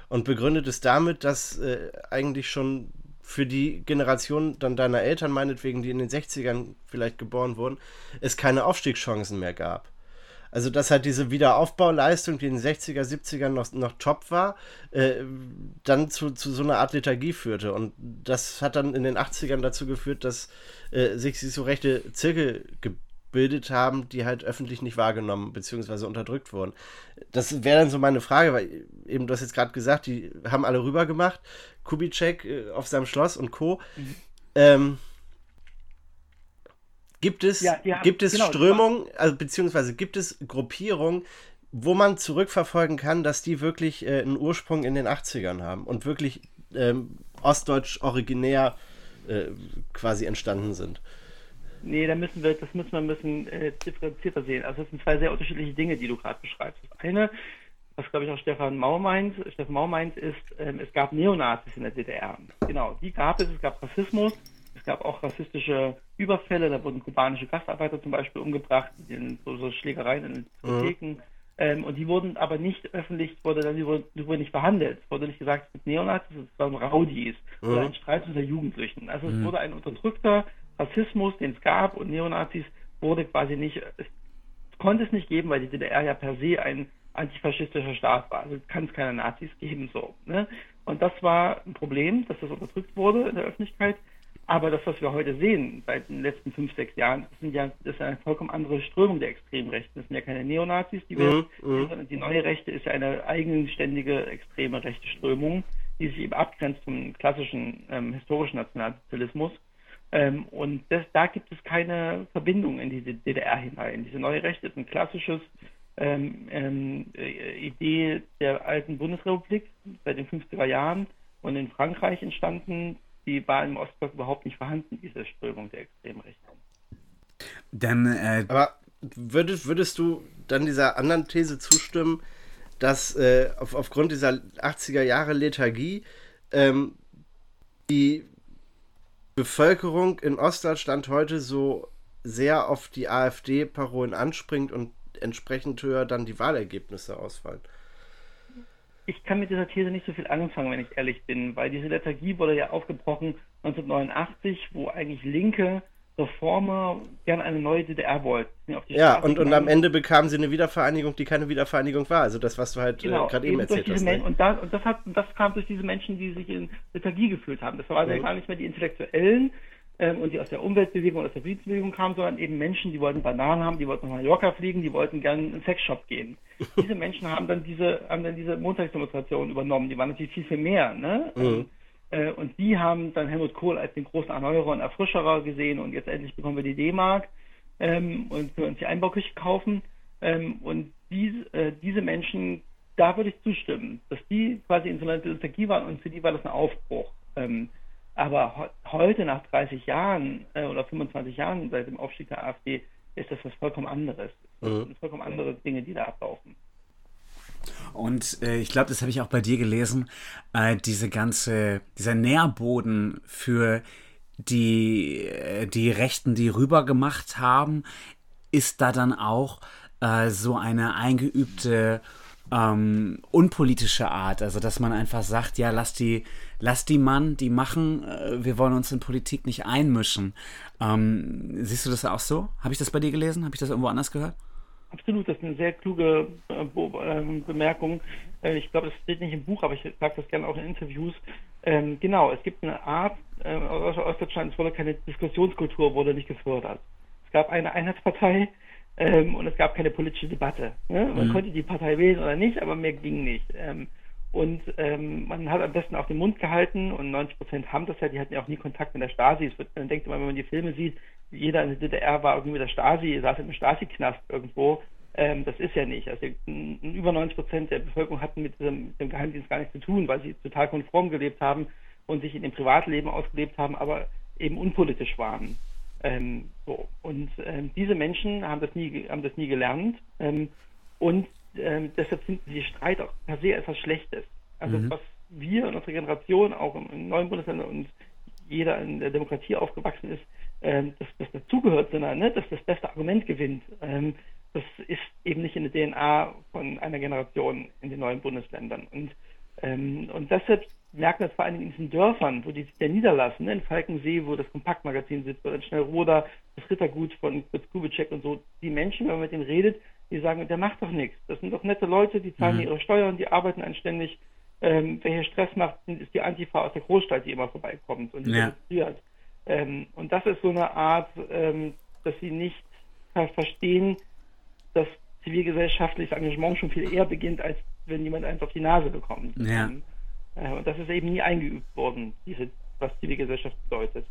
Und begründet es damit, dass äh, eigentlich schon für die Generation dann deiner Eltern, meinetwegen, die in den 60ern vielleicht geboren wurden, es keine Aufstiegschancen mehr gab. Also, dass halt diese Wiederaufbauleistung, die in den 60er, 70ern noch, noch top war, äh, dann zu, zu so einer Art Lethargie führte. Und das hat dann in den 80ern dazu geführt, dass äh, sich, so rechte Zirkel gebildet haben, die halt öffentlich nicht wahrgenommen bzw. unterdrückt wurden. Das wäre dann so meine Frage, weil eben du hast jetzt gerade gesagt, die haben alle rüber gemacht. Kubitschek äh, auf seinem Schloss und Co. Mhm. Ähm, gibt es, ja, ja, gibt es genau, Strömungen, also beziehungsweise gibt es Gruppierungen, wo man zurückverfolgen kann, dass die wirklich äh, einen Ursprung in den 80ern haben und wirklich ähm, ostdeutsch originär äh, quasi entstanden sind? Nee, da müssen wir, das müssen wir ein bisschen äh, differenzierter sehen. Also das sind zwei sehr unterschiedliche Dinge, die du gerade beschreibst. Das eine was glaube ich auch Stefan Mau meint, Stefan Mau meint, ist, ähm, es gab Neonazis in der DDR. Genau, die gab es, es gab Rassismus, es gab auch rassistische Überfälle, da wurden kubanische Gastarbeiter zum Beispiel umgebracht, in so, so Schlägereien in Diskotheken. Mhm. Ähm, und die wurden aber nicht öffentlich, wurde dann, wurden nicht behandelt. Es wurde nicht gesagt, es gibt Neonazis, es waren Raudis mhm. oder ein Streit unter Jugendlichen. Also mhm. es wurde ein unterdrückter Rassismus, den es gab und Neonazis wurde quasi nicht, es konnte es nicht geben, weil die DDR ja per se ein antifaschistischer Staat war. Also kann es keine Nazis geben so. Ne? Und das war ein Problem, dass das unterdrückt wurde in der Öffentlichkeit. Aber das, was wir heute sehen, seit den letzten fünf, sechs Jahren, das, ja, das ist eine vollkommen andere Strömung der extremen Rechten. Das sind ja keine Neonazis, die wir, mhm, sondern die neue Rechte ist ja eine eigenständige, extreme rechte Strömung, die sich eben abgrenzt vom klassischen ähm, historischen Nationalsozialismus. Ähm, und das, da gibt es keine Verbindung in diese DDR hinein. Diese neue Rechte ist ein klassisches ähm, ähm, äh, Idee der alten Bundesrepublik seit den 50er Jahren und in Frankreich entstanden. Die war im Ostblock überhaupt nicht vorhanden, diese Strömung der extremen Rechten. Dann, äh, Aber würdest, würdest du dann dieser anderen These zustimmen, dass äh, auf, aufgrund dieser 80er Jahre Lethargie ähm, die Bevölkerung in Ostdeutschland heute so sehr auf die AfD-Parolen anspringt und entsprechend höher dann die Wahlergebnisse ausfallen. Ich kann mit dieser These nicht so viel anfangen, wenn ich ehrlich bin, weil diese Lethargie wurde ja aufgebrochen 1989, wo eigentlich Linke Reformer gern eine neue DDR wollten. Ja, und, und am Ende bekamen sie eine Wiedervereinigung, die keine Wiedervereinigung war. Also das, was du halt äh, genau, äh, gerade eben erzählt hast. Ne? Und, das, und das, hat, das kam durch diese Menschen, die sich in Lethargie gefühlt haben. Das waren mhm. ja gar nicht mehr die Intellektuellen, und die aus der Umweltbewegung, aus der Friedensbewegung kamen, sondern eben Menschen, die wollten Bananen haben, die wollten nach Mallorca fliegen, die wollten gerne in einen Sexshop gehen. diese Menschen haben dann diese, haben dann diese Montagsdemonstration übernommen. Die waren natürlich viel, viel mehr, ne? Mhm. Äh, und die haben dann Helmut Kohl als den großen Erneuerer und Erfrischerer gesehen und jetzt endlich bekommen wir die D-Mark ähm, und können uns die Einbauküche kaufen. Ähm, und diese, äh, diese Menschen, da würde ich zustimmen, dass die quasi in so einer Nostalgie waren und für die war das ein Aufbruch. Ähm, aber heute, nach 30 Jahren äh, oder 25 Jahren seit dem Aufstieg der AfD, ist das was vollkommen anderes. Das sind vollkommen andere Dinge, die da ablaufen. Und äh, ich glaube, das habe ich auch bei dir gelesen, äh, diese ganze, dieser Nährboden für die, äh, die Rechten, die rübergemacht haben, ist da dann auch äh, so eine eingeübte ähm, unpolitische Art. Also, dass man einfach sagt, ja, lass die, lass die Mann, die machen, äh, wir wollen uns in Politik nicht einmischen. Ähm, siehst du das auch so? Habe ich das bei dir gelesen? Habe ich das irgendwo anders gehört? Absolut, das ist eine sehr kluge äh, ähm, Bemerkung. Äh, ich glaube, das steht nicht im Buch, aber ich sage das gerne auch in Interviews. Ähm, genau, es gibt eine Art, äh, aus Ostdeutschland, es wurde keine Diskussionskultur, wurde nicht gefördert. Es gab eine Einheitspartei, ähm, und es gab keine politische Debatte. Ne? Man mhm. konnte die Partei wählen oder nicht, aber mehr ging nicht. Ähm, und ähm, man hat am besten auch den Mund gehalten und 90 Prozent haben das ja, die hatten ja auch nie Kontakt mit der Stasi. Wird, man denkt immer, wenn man die Filme sieht, jeder in der DDR war irgendwie mit der Stasi, saß in einem Stasi-Knast irgendwo. Ähm, das ist ja nicht. Also über 90 Prozent der Bevölkerung hatten mit dem Geheimdienst gar nichts zu tun, weil sie total konform gelebt haben und sich in dem Privatleben ausgelebt haben, aber eben unpolitisch waren. Ähm, so. Und ähm, diese Menschen haben das nie, haben das nie gelernt ähm, und ähm, deshalb finden sie Streit auch per se etwas Schlechtes. Also mhm. was wir in unserer Generation, auch in neuen Bundesländern und jeder in der Demokratie aufgewachsen ist, ähm, dass das dazugehört, sondern ne, dass das beste Argument gewinnt. Ähm, das ist eben nicht in der DNA von einer Generation in den neuen Bundesländern. Und, und deshalb merken das vor allen Dingen in diesen Dörfern, wo die sich ja niederlassen, ne, in Falkensee, wo das Kompaktmagazin sitzt, oder in Schnellroda, das Rittergut von Fritz Kubitschek und so. Die Menschen, wenn man mit denen redet, die sagen, der macht doch nichts. Das sind doch nette Leute, die zahlen Mhm. ihre Steuern, die arbeiten anständig. Ähm, wer hier Stress macht, ist die Antifa aus der Großstadt, die immer vorbeikommt und die Ja. demonstriert. Ähm, und das ist so eine Art, ähm, dass sie nicht ver- verstehen, dass zivilgesellschaftliches Engagement schon viel eher beginnt, als wenn jemand eins auf die Nase bekommt. Ja. Ähm, äh, und das ist eben nie eingeübt worden, diese, was Zivilgesellschaft bedeutet.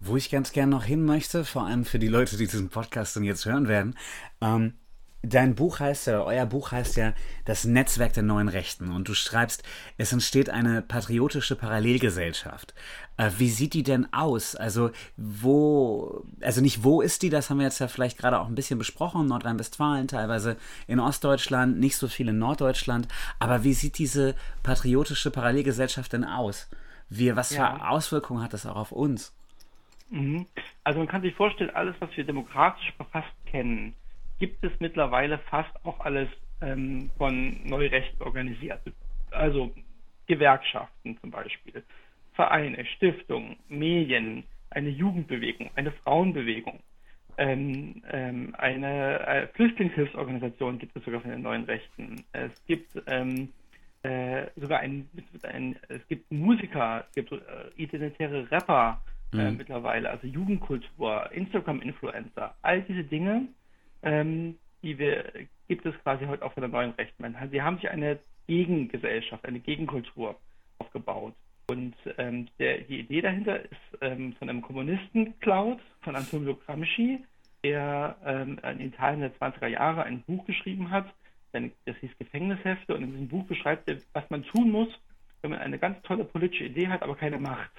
Wo ich ganz gern noch hin möchte, vor allem für die Leute, die diesen Podcast dann jetzt hören werden, ähm, dein Buch heißt ja, euer Buch heißt ja Das Netzwerk der neuen Rechten und du schreibst, es entsteht eine patriotische Parallelgesellschaft. Äh, wie sieht die denn aus? Also wo, also nicht wo ist die, das haben wir jetzt ja vielleicht gerade auch ein bisschen besprochen, Nordrhein-Westfalen, teilweise in Ostdeutschland, nicht so viel in Norddeutschland, aber wie sieht diese patriotische Parallelgesellschaft denn aus? Wie, was für Ja. Auswirkungen hat das auch auf uns? Mhm. Also man kann sich vorstellen, alles, was wir demokratisch verfasst kennen, gibt es mittlerweile fast auch alles ähm, von Neurechten organisiert. Also Gewerkschaften zum Beispiel, Vereine, Stiftungen, Medien, eine Jugendbewegung, eine Frauenbewegung, ähm, ähm, eine äh, Flüchtlingshilfsorganisation gibt es sogar von den neuen Rechten. Es gibt ähm, äh, sogar ein, ein, es gibt Musiker, es gibt äh, identitäre Rapper äh, mittlerweile, also Jugendkultur, Instagram-Influencer, all diese Dinge, ähm, die wir, gibt es quasi heute auch von der neuen Rechten. Sie haben sich eine Gegengesellschaft, eine Gegenkultur aufgebaut. Und ähm, der, die Idee dahinter ist ähm, von einem Kommunisten geklaut, von Antonio Gramsci, der ähm, in Italien der 20er Jahre ein Buch geschrieben hat, das hieß Gefängnishefte, und in diesem Buch beschreibt er, was man tun muss, wenn man eine ganz tolle politische Idee hat, aber keine Macht.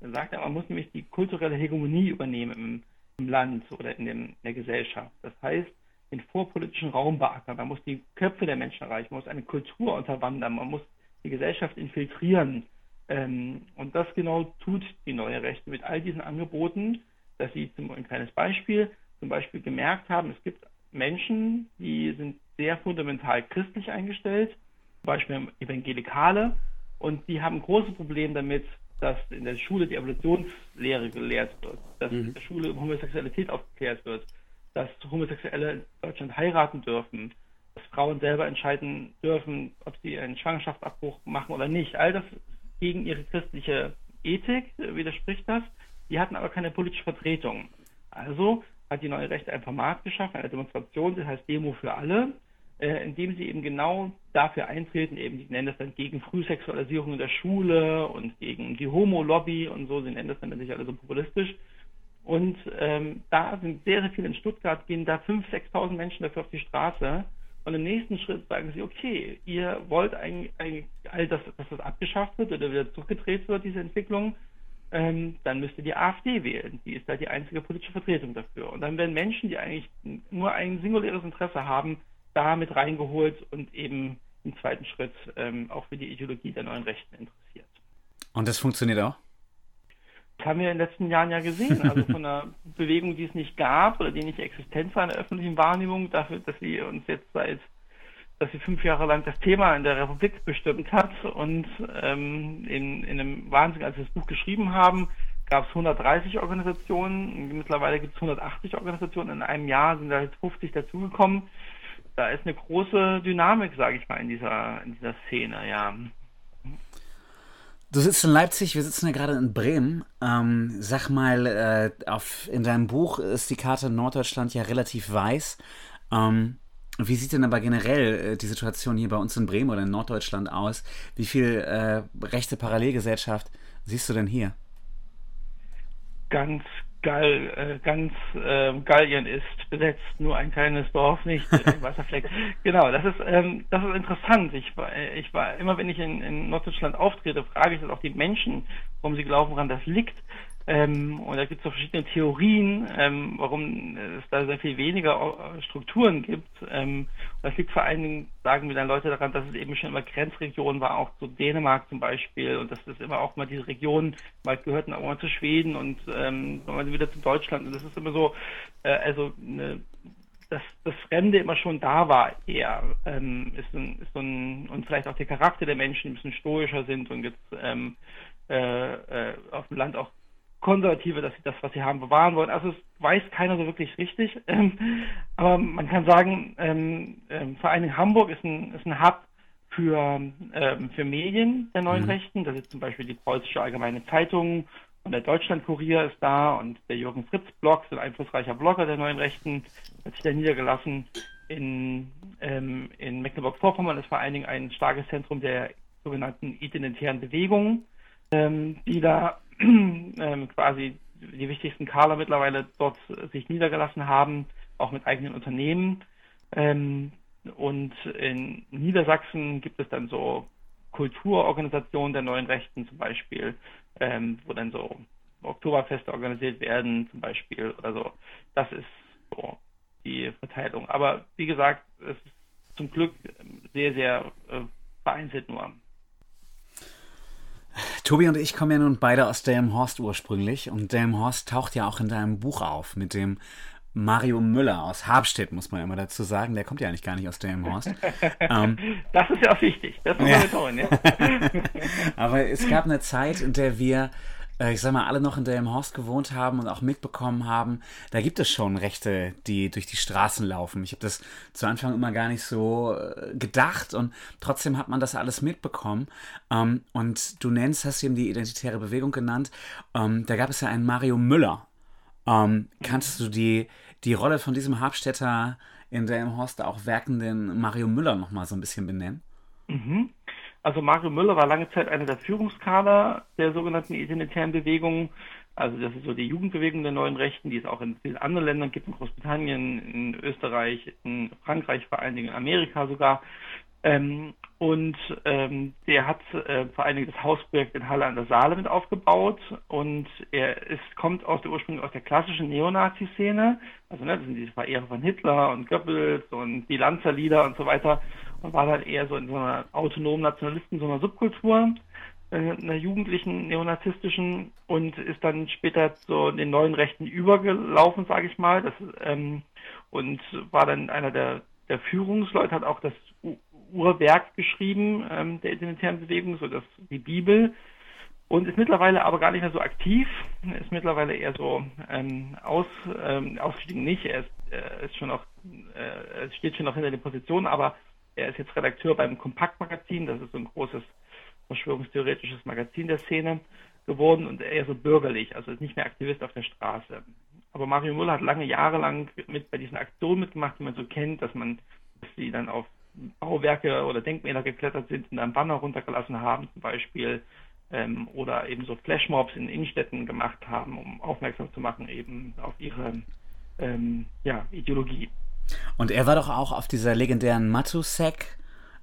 Dann sagt er, man muss nämlich die kulturelle Hegemonie übernehmen im, Land oder in, dem, in der Gesellschaft. Das heißt, den vorpolitischen Raum beackern. Man muss die Köpfe der Menschen erreichen, man muss eine Kultur unterwandern, man muss die Gesellschaft infiltrieren. Ähm, und das genau tut die neue Rechte mit all diesen Angeboten, dass sie zum ein kleines Beispiel zum Beispiel gemerkt haben, es gibt Menschen, die sind sehr fundamental christlich eingestellt, zum Beispiel Evangelikale, und die haben große Probleme damit, dass in der Schule die Evolutionslehre gelehrt wird, dass in der Schule über Homosexualität aufgeklärt wird, dass Homosexuelle in Deutschland heiraten dürfen, dass Frauen selber entscheiden dürfen, ob sie einen Schwangerschaftsabbruch machen oder nicht. All das gegen ihre christliche Ethik äh, widerspricht das. Die hatten aber keine politische Vertretung. Also hat die neue Rechte ein Format geschaffen, eine Demonstration, das heißt Demo für alle, äh, indem sie eben genau dafür eintreten, eben, die nennen das dann gegen Frühsexualisierung in der Schule und gegen die Homo-Lobby und so, sie nennen das dann natürlich alle so populistisch. Und ähm, da sind sehr, sehr viele in Stuttgart, gehen da 5.000, 6.000 Menschen dafür auf die Straße. Und im nächsten Schritt sagen sie, okay, ihr wollt eigentlich, eigentlich all das, dass das abgeschafft wird oder wieder zurückgedreht wird, diese Entwicklung, ähm, dann müsst ihr die AfD wählen. Die ist da die einzige politische Vertretung dafür. Und dann werden Menschen, die eigentlich nur ein singuläres Interesse haben, da mit reingeholt und eben im zweiten Schritt ähm, auch für die Ideologie der neuen Rechten interessiert. Und das funktioniert auch? Das haben wir in den letzten Jahren ja gesehen. Also von einer Bewegung, die es nicht gab oder die nicht existent war in der öffentlichen Wahrnehmung, dafür, dass sie uns jetzt seit, dass sie fünf Jahre lang das Thema in der Republik bestimmt hat und ähm, in, in einem Wahnsinn, als wir das Buch geschrieben haben, gab es 130 Organisationen. Mittlerweile gibt es 180 Organisationen. In einem Jahr sind da jetzt 50 dazugekommen. Da ist eine große Dynamik, sage ich mal, in dieser, in dieser Szene, ja. Du sitzt in Leipzig, wir sitzen ja gerade in Bremen. Ähm, sag mal, äh, auf, in deinem Buch ist die Karte Norddeutschland ja relativ weiß. Ähm, wie sieht denn aber generell äh, die Situation hier bei uns in Bremen oder in Norddeutschland aus? Wie viel äh, rechte Parallelgesellschaft siehst du denn hier? ganz geil, äh, ganz äh, Gallien ist besetzt, nur ein kleines Dorf nicht, ein weißer Fleck. Genau, das ist ähm, das ist interessant. Ich war, äh, ich war immer, wenn ich in, in Norddeutschland auftrete, frage ich das auch die Menschen, warum sie glauben, woran das liegt. Ähm, und da gibt es so verschiedene Theorien, ähm, warum es da sehr viel weniger äh, Strukturen gibt. Ähm, und das liegt vor allen Dingen, sagen mir dann Leute daran, dass es eben schon immer Grenzregionen war, auch zu Dänemark zum Beispiel, und dass das immer auch mal diese Regionen mal gehörten auch mal zu Schweden und ähm, mal wieder zu Deutschland. Und das ist immer so, äh, also eine dass das Fremde immer schon da war, eher ähm, ist, ein, ist so ein, und vielleicht auch der Charakter der Menschen ein bisschen stoischer sind und jetzt ähm, äh, äh, auf dem Land auch konservativer, dass sie das, was sie haben, bewahren wollen. Also es weiß keiner so wirklich richtig. Ähm, aber man kann sagen, ähm, ähm, vor allen Dingen Hamburg ist ein, ist ein Hub für, ähm, für Medien der neuen mhm. Rechten. Da ist zum Beispiel die Preußische Allgemeine Zeitung und der Deutschlandkurier ist da und der Jürgen Fritz Blog, so ein einflussreicher Blogger der neuen Rechten, hat sich da niedergelassen. In, ähm, in Mecklenburg-Vorpommern ist vor allen Dingen ein starkes Zentrum der sogenannten identitären Bewegungen, ähm, die da ähm, quasi die wichtigsten Kader mittlerweile dort sich niedergelassen haben, auch mit eigenen Unternehmen. Ähm, und in Niedersachsen gibt es dann so Kulturorganisationen der neuen Rechten zum Beispiel, ähm, wo dann so Oktoberfeste organisiert werden zum Beispiel oder so. Das ist so die Verteilung. Aber wie gesagt, es ist zum Glück sehr, sehr äh, vereinzelt nur. Tobi und ich kommen ja nun beide aus Delmenhorst ursprünglich und Delmenhorst taucht ja auch in deinem Buch auf mit dem Mario Müller aus Habstedt, muss man immer dazu sagen. Der kommt ja eigentlich gar nicht aus Delmenhorst. ähm, das ist ja auch wichtig. Das muss ja. man betonen, ja. Aber es gab eine Zeit, in der wir ich sag mal, alle noch in Delmenhorst gewohnt haben und auch mitbekommen haben, da gibt es schon Rechte, die durch die Straßen laufen. Ich habe das zu Anfang immer gar nicht so äh, gedacht und trotzdem hat man das alles mitbekommen. Ähm, und du nennst, hast eben die identitäre Bewegung genannt, ähm, da gab es ja einen Mario Müller. Ähm, kannst du die, die Rolle von diesem Habstädter in Delmenhorst auch werkenden Mario Müller nochmal so ein bisschen benennen? Mhm. Also Mario Müller war lange Zeit einer der Führungskader der sogenannten identitären Bewegungen. Also das ist so die Jugendbewegung der neuen Rechten, die es auch in vielen anderen Ländern gibt, in Großbritannien, in Österreich, in Frankreich, vor allen Dingen in Amerika sogar. Ähm, und ähm, der hat äh, vor allen Dingen das Hausprojekt in Halle an der Saale mit aufgebaut und er ist, kommt aus der ursprünglich aus der klassischen Neonazi-Szene, also ne, das sind diese Verehrer von Hitler und Goebbels und die Lanzerlieder und so weiter und war dann eher so in so einer autonomen Nationalisten, so einer Subkultur, äh, einer jugendlichen neonazistischen und ist dann später so den neuen Rechten übergelaufen, sage ich mal, das, ähm, und war dann einer der, der Führungsleute, hat auch das Urwerk geschrieben ähm, der identitären Bewegung, so dass die Bibel. Und ist mittlerweile aber gar nicht mehr so aktiv, ist mittlerweile eher so ähm, aus, ähm, ausgestiegen. Nicht, er ist, äh, ist schon noch, äh, steht schon noch hinter den Positionen, aber er ist jetzt Redakteur beim Kompaktmagazin, das ist so ein großes verschwörungstheoretisches Magazin der Szene geworden und eher so bürgerlich, also ist nicht mehr Aktivist auf der Straße. Aber Mario Müller hat lange Jahre lang mit bei diesen Aktionen mitgemacht, die man so kennt, dass man dass sie dann auf Bauwerke oder Denkmäler geklettert sind und einen Banner runtergelassen haben zum Beispiel ähm, oder eben so Flashmobs in Innenstädten gemacht haben, um aufmerksam zu machen eben auf ihre ähm, ja, Ideologie. Und er war doch auch auf dieser legendären Matusek,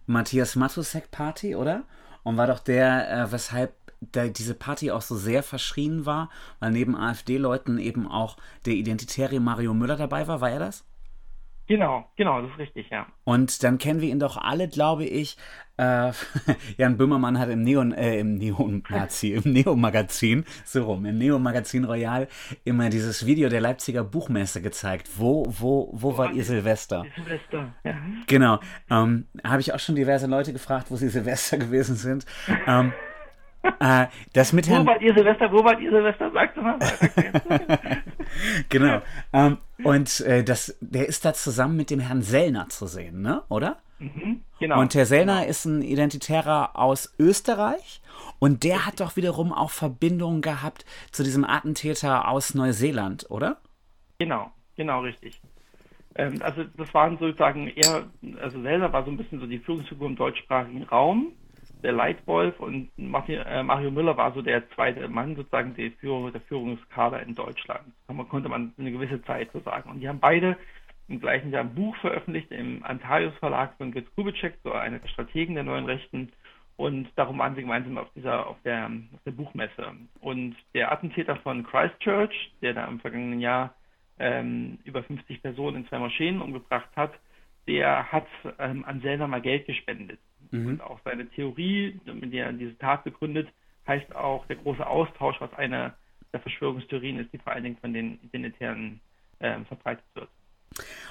Matthias Matusek Party, oder? Und war doch der, äh, weshalb der, diese Party auch so sehr verschrien war, weil neben AfD-Leuten eben auch der Identitäre Mario Müller dabei war. War er das? Genau, genau, das ist richtig, ja. Und dann kennen wir ihn doch alle, glaube ich. Äh, Jan Böhmermann hat im Neon, äh, im Neon-Nazi, im Neo-Magazin, so rum, im Neo-Magazin Royal immer dieses Video der Leipziger Buchmesse gezeigt. Wo, wo, wo, wo war ihr Silvester? Silvester, ja. Genau. Ähm, Habe ich auch schon diverse Leute gefragt, wo sie Silvester gewesen sind. Ähm, äh, das mit Herrn... Wo wart ihr Silvester? Wo wart ihr Silvester? Sagst du mal. genau. Ähm, und äh, das, der ist da zusammen mit dem Herrn Sellner zu sehen, ne? Oder? Mhm, genau. Und Herr Sellner genau. ist ein Identitärer aus Österreich und der hat doch wiederum auch Verbindungen gehabt zu diesem Attentäter aus Neuseeland, oder? Genau, genau richtig. Ähm, also das waren sozusagen eher, also Sellner war so ein bisschen so die Führungsfigur im deutschsprachigen Raum der Leitwolf und äh, Mario Müller war so der zweite Mann, sozusagen der, Führung, der Führungskader in Deutschland. Das konnte man eine gewisse Zeit so sagen. Und die haben beide im gleichen Jahr ein Buch veröffentlicht im Antarius Verlag von Götz Kubitschek, so einer der Strategen der neuen Rechten. Und darum waren sie gemeinsam auf dieser, auf der, auf der Buchmesse. Und der Attentäter von Christchurch, der da im vergangenen Jahr ähm, über 50 Personen in zwei Moscheen umgebracht hat, der hat ähm, an Selner mal Geld gespendet. Mhm. Und auch seine Theorie, mit der er diese Tat begründet, heißt auch der große Austausch, was eine der Verschwörungstheorien ist, die vor allen Dingen von den Identitären ähm, verbreitet wird.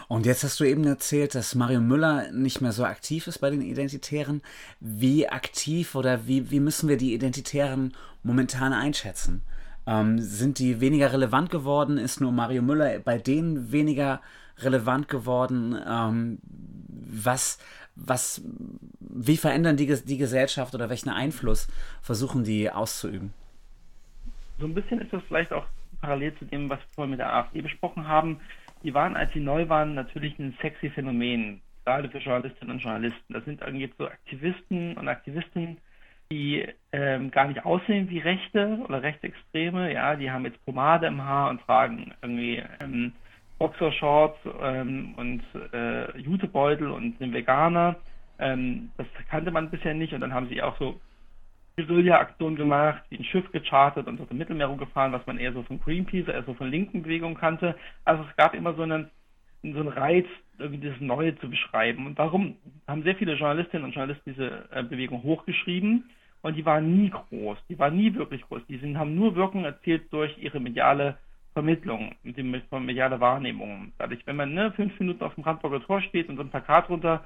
Und jetzt hast du eben erzählt, dass Mario Müller nicht mehr so aktiv ist bei den Identitären. Wie aktiv oder wie, wie müssen wir die Identitären momentan einschätzen? Ähm, sind die weniger relevant geworden? Ist nur Mario Müller bei denen weniger relevant geworden? Ähm, was, was, wie verändern die, die Gesellschaft oder welchen Einfluss versuchen die auszuüben? So ein bisschen ist das vielleicht auch parallel zu dem, was wir vorhin mit der AfD besprochen haben. Die waren, als sie neu waren, natürlich ein sexy Phänomen, gerade für Journalistinnen und Journalisten. Das sind irgendwie so Aktivisten und Aktivistinnen, die ähm, gar nicht aussehen wie Rechte oder Rechtsextreme. Ja, die haben jetzt Pomade im Haar und tragen irgendwie ähm, Boxershorts ähm, und äh, Jutebeutel und sind Veganer. Ähm, das kannte man bisher nicht und dann haben sie auch so Guerilla-Aktionen gemacht, wie ein Schiff gechartert und so im Mittelmeer rumgefahren, was man eher so von Greenpeace, eher so von linken Bewegungen kannte. Also es gab immer so einen, so einen Reiz, irgendwie das Neue zu beschreiben. Und warum haben sehr viele Journalistinnen und Journalisten diese äh, Bewegung hochgeschrieben und die waren nie groß, die waren nie wirklich groß. Die sind, haben nur Wirkung erzielt durch ihre mediale Vermittlung, mit dem mediale Wahrnehmung. Dadurch, wenn man ne, fünf Minuten auf dem Brandenburger Tor steht und so ein Plakat runter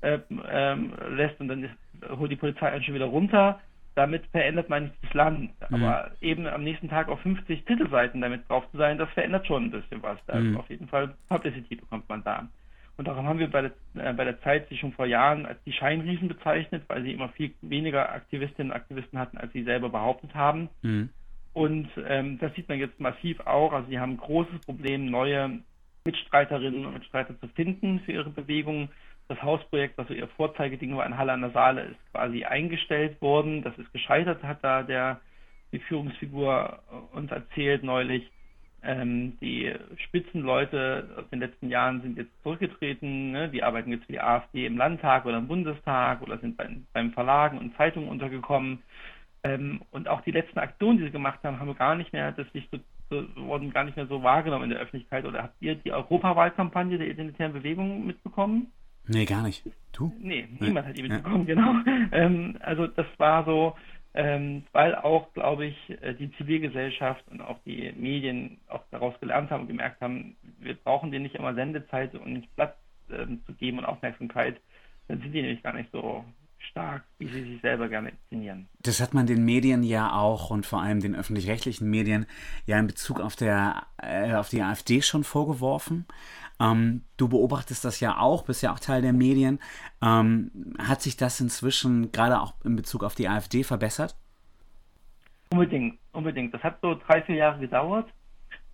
äh, ähm, lässt und dann ist, holt die Polizei einen schon wieder runter, damit verändert man nicht das Land. Mhm. Aber eben am nächsten Tag auf 50 Titelseiten damit drauf zu sein, das verändert schon ein bisschen was. Also mhm. auf jeden Fall Publicity bekommt man da. Und darum haben wir bei der, äh, bei der Zeit sie schon vor Jahren als die Scheinriesen bezeichnet, weil sie immer viel weniger Aktivistinnen und Aktivisten hatten, als sie selber behauptet haben. Mhm. Und ähm, das sieht man jetzt massiv auch. Also sie haben ein großes Problem, neue Mitstreiterinnen und Mitstreiter zu finden für ihre Bewegung. Das Hausprojekt, also ihr Vorzeigeding war in Halle an der Saale, ist quasi eingestellt worden. Das ist gescheitert, hat da der die Führungsfigur uns erzählt neulich. Ähm, die Spitzenleute aus den letzten Jahren sind jetzt zurückgetreten. Ne? Die arbeiten jetzt für die AfD im Landtag oder im Bundestag oder sind bei, beim Verlagen und Zeitungen untergekommen. Ähm, und auch die letzten Aktionen, die sie gemacht haben, haben gar nicht mehr, das Licht so, so, wurden gar nicht mehr so wahrgenommen in der Öffentlichkeit. Oder habt ihr die Europawahlkampagne der identitären Bewegung mitbekommen? Nee, gar nicht. Du? Nee, niemand nee. hat die mitbekommen, ja. genau. Ähm, also das war so, ähm, weil auch, glaube ich, äh, die Zivilgesellschaft und auch die Medien auch daraus gelernt haben und gemerkt haben, wir brauchen denen nicht immer Sendezeit und nicht Platz ähm, zu geben und Aufmerksamkeit. Dann sind die nämlich gar nicht so stark, wie sie sich selber gerne inszenieren. Das hat man den Medien ja auch und vor allem den öffentlich-rechtlichen Medien ja in Bezug auf, der, äh, auf die AfD schon vorgeworfen. Ähm, du beobachtest das ja auch, bist ja auch Teil der Medien. Ähm, hat sich das inzwischen gerade auch in Bezug auf die AfD verbessert? Unbedingt, unbedingt. Das hat so drei, vier Jahre gedauert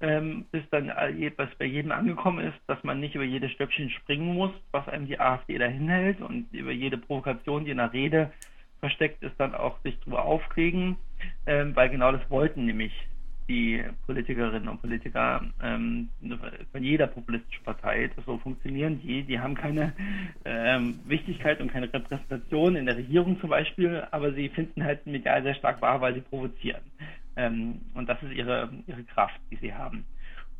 ähm, bis dann was bei jedem angekommen ist, dass man nicht über jedes Stöckchen springen muss, was einem die AfD dahin hält und über jede Provokation, die in der Rede versteckt ist, dann auch sich drüber aufregen, ähm, weil genau das wollten nämlich die Politikerinnen und Politiker ähm, von jeder populistischen Partei. So funktionieren die. Die haben keine ähm, Wichtigkeit und keine Repräsentation in der Regierung zum Beispiel, aber sie finden halt medial sehr stark wahr, weil sie provozieren. Ähm, und das ist ihre, ihre Kraft, die sie haben.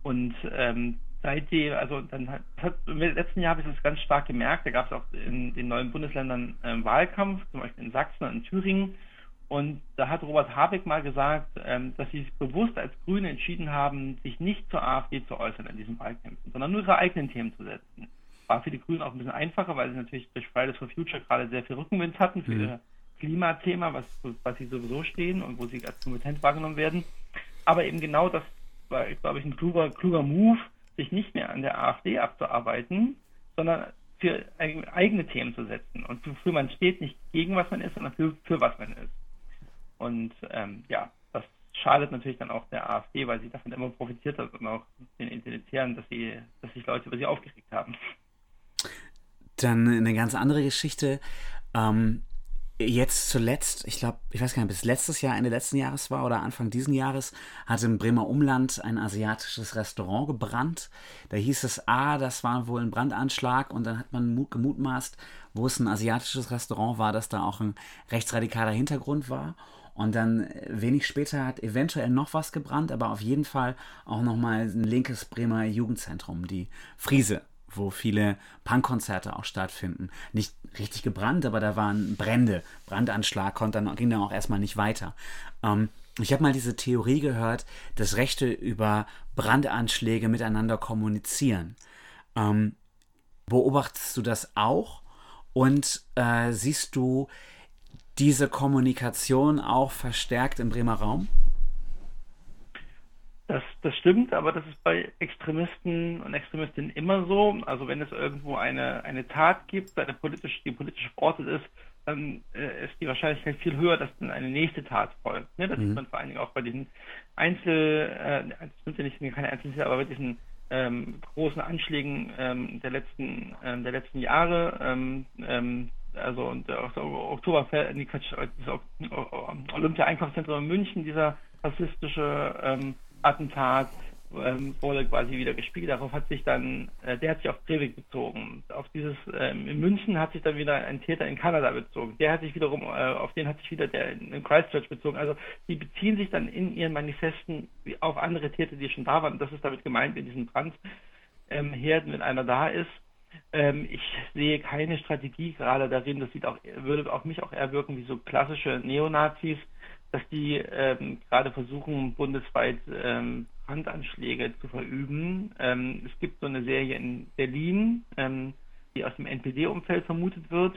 Und ähm, seitdem, also dann hat, hat im letzten Jahr habe ich das ganz stark gemerkt, da gab es auch in den neuen Bundesländern ähm, Wahlkampf, zum Beispiel in Sachsen und in Thüringen. Und da hat Robert Habeck mal gesagt, ähm, dass sie sich bewusst als Grüne entschieden haben, sich nicht zur AfD zu äußern in diesen Wahlkämpfen, sondern nur ihre eigenen Themen zu setzen. War für die Grünen auch ein bisschen einfacher, weil sie natürlich durch Fridays for Future gerade sehr viel Rückenwind hatten für mhm. ihre Klimathema, was, was sie sowieso stehen und wo sie als kompetent wahrgenommen werden. Aber eben genau das war, glaube ich, ein kluger, kluger Move, sich nicht mehr an der AfD abzuarbeiten, sondern für eigene Themen zu setzen und wofür man steht, nicht gegen was man ist, sondern für, für was man ist. Und ähm, ja, das schadet natürlich dann auch der AfD, weil sie davon immer profitiert hat und auch den Identitären, dass dass sich Leute über sie aufgeregt haben. Dann eine ganz andere Geschichte. Ähm, Jetzt zuletzt, ich glaube, ich weiß gar nicht, bis letztes Jahr, Ende letzten Jahres war oder Anfang diesen Jahres, hat im Bremer Umland ein asiatisches Restaurant gebrannt. Da hieß es, ah, das war wohl ein Brandanschlag und dann hat man gemutmaßt, wo es ein asiatisches Restaurant war, dass da auch ein rechtsradikaler Hintergrund war. Und dann äh, wenig später hat eventuell noch was gebrannt, aber auf jeden Fall auch nochmal ein linkes Bremer Jugendzentrum, die Friese wo viele Punkkonzerte auch stattfinden. Nicht richtig gebrannt, aber da waren Brände, Brandanschlag, konnte dann, ging dann auch erstmal nicht weiter. Ähm, ich habe mal diese Theorie gehört, dass Rechte über Brandanschläge miteinander kommunizieren. Ähm, beobachtest du das auch? Und äh, siehst du diese Kommunikation auch verstärkt im Bremer Raum? Das, das stimmt, aber das ist bei Extremisten und Extremistinnen immer so. Also wenn es irgendwo eine, eine Tat gibt, eine politisch, die politisch verortet ist, dann äh, ist die Wahrscheinlichkeit viel höher, dass dann eine nächste Tat folgt. Ne? Das mhm. sieht man vor allen Dingen auch bei diesen Einzel, äh, das sind ja nicht keine Einzeltäter, aber bei diesen ähm, großen Anschlägen ähm, der letzten ähm, der letzten Jahre. Ähm, ähm, also und auch so Oktoberfest, nee, Quatsch, das Olympia-Einkaufszentrum in München, dieser rassistische ähm, Attentat ähm, wurde quasi wieder gespiegelt. Darauf hat sich dann, äh, der hat sich auf Breivik bezogen. Auf dieses, ähm, in München hat sich dann wieder ein Täter in Kanada bezogen. Der hat sich wiederum, äh, auf den hat sich wieder der in Christchurch bezogen. Also die beziehen sich dann in ihren Manifesten auf andere Täter, die schon da waren. das ist damit gemeint in diesen Brandherden, ähm, wenn einer da ist. Ähm, ich sehe keine Strategie gerade darin. Das sieht auch, würde auf mich auch eher wirken wie so klassische Neonazis dass die ähm, gerade versuchen, bundesweit ähm, Brandanschläge zu verüben. Ähm, es gibt so eine Serie in Berlin, ähm, die aus dem NPD-Umfeld vermutet wird,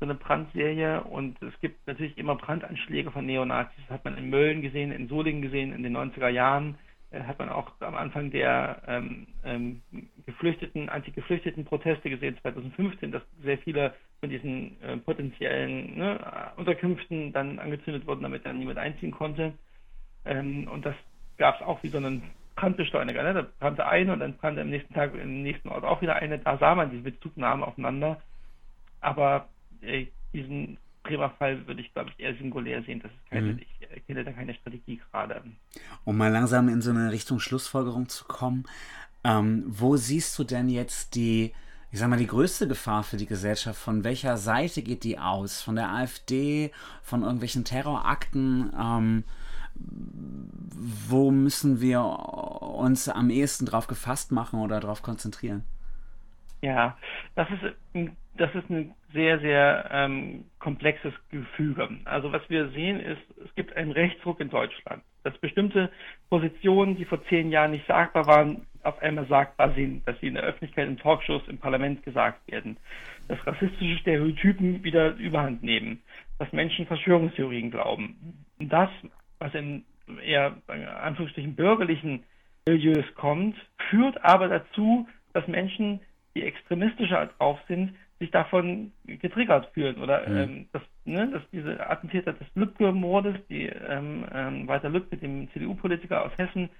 so eine Brandserie. Und es gibt natürlich immer Brandanschläge von Neonazis. Das hat man in Mölln gesehen, in Solingen gesehen, in den 90er Jahren. Äh, hat man auch am Anfang der ähm, ähm, Geflüchteten, Anti-Geflüchteten-Proteste gesehen, 2015, dass sehr viele von diesen äh, potenziellen ne, Unterkünften dann angezündet wurden, damit dann niemand einziehen konnte. Ähm, und das gab es auch wie so einen Brandbeschleuniger. Ne? Da brannte eine und dann brannte am nächsten Tag im nächsten Ort auch wieder eine. Da sah man diese Bezugnahme aufeinander. Aber äh, diesen Bremer Fall würde ich, glaube ich, eher singulär sehen. Das ist keine, mhm. Ich erkenne da keine Strategie gerade. Um mal langsam in so eine Richtung Schlussfolgerung zu kommen, ähm, wo siehst du denn jetzt die, ich sag mal, die größte Gefahr für die Gesellschaft? Von welcher Seite geht die aus? Von der AfD, von irgendwelchen Terrorakten? Ähm, wo müssen wir uns am ehesten drauf gefasst machen oder darauf konzentrieren? Ja, das ist, das ist ein sehr, sehr ähm, komplexes Gefüge. Also was wir sehen ist, es gibt einen Rechtsruck in Deutschland, dass bestimmte Positionen, die vor zehn Jahren nicht sagbar waren, auf einmal sagbar sind, dass sie in der Öffentlichkeit, in Talkshows, im Parlament gesagt werden, dass rassistische Stereotypen wieder Überhand nehmen, dass Menschen Verschwörungstheorien glauben. Und das, was in eher Anführungsstrichen bürgerlichen Milieus kommt, führt aber dazu, dass Menschen die extremistischer drauf sind, sich davon getriggert fühlen oder mhm. ähm, dass, ne, dass diese Attentäter des Lübcke-Mordes, die ähm, ähm, Walter Lübcke, dem CDU-Politiker aus Hessen,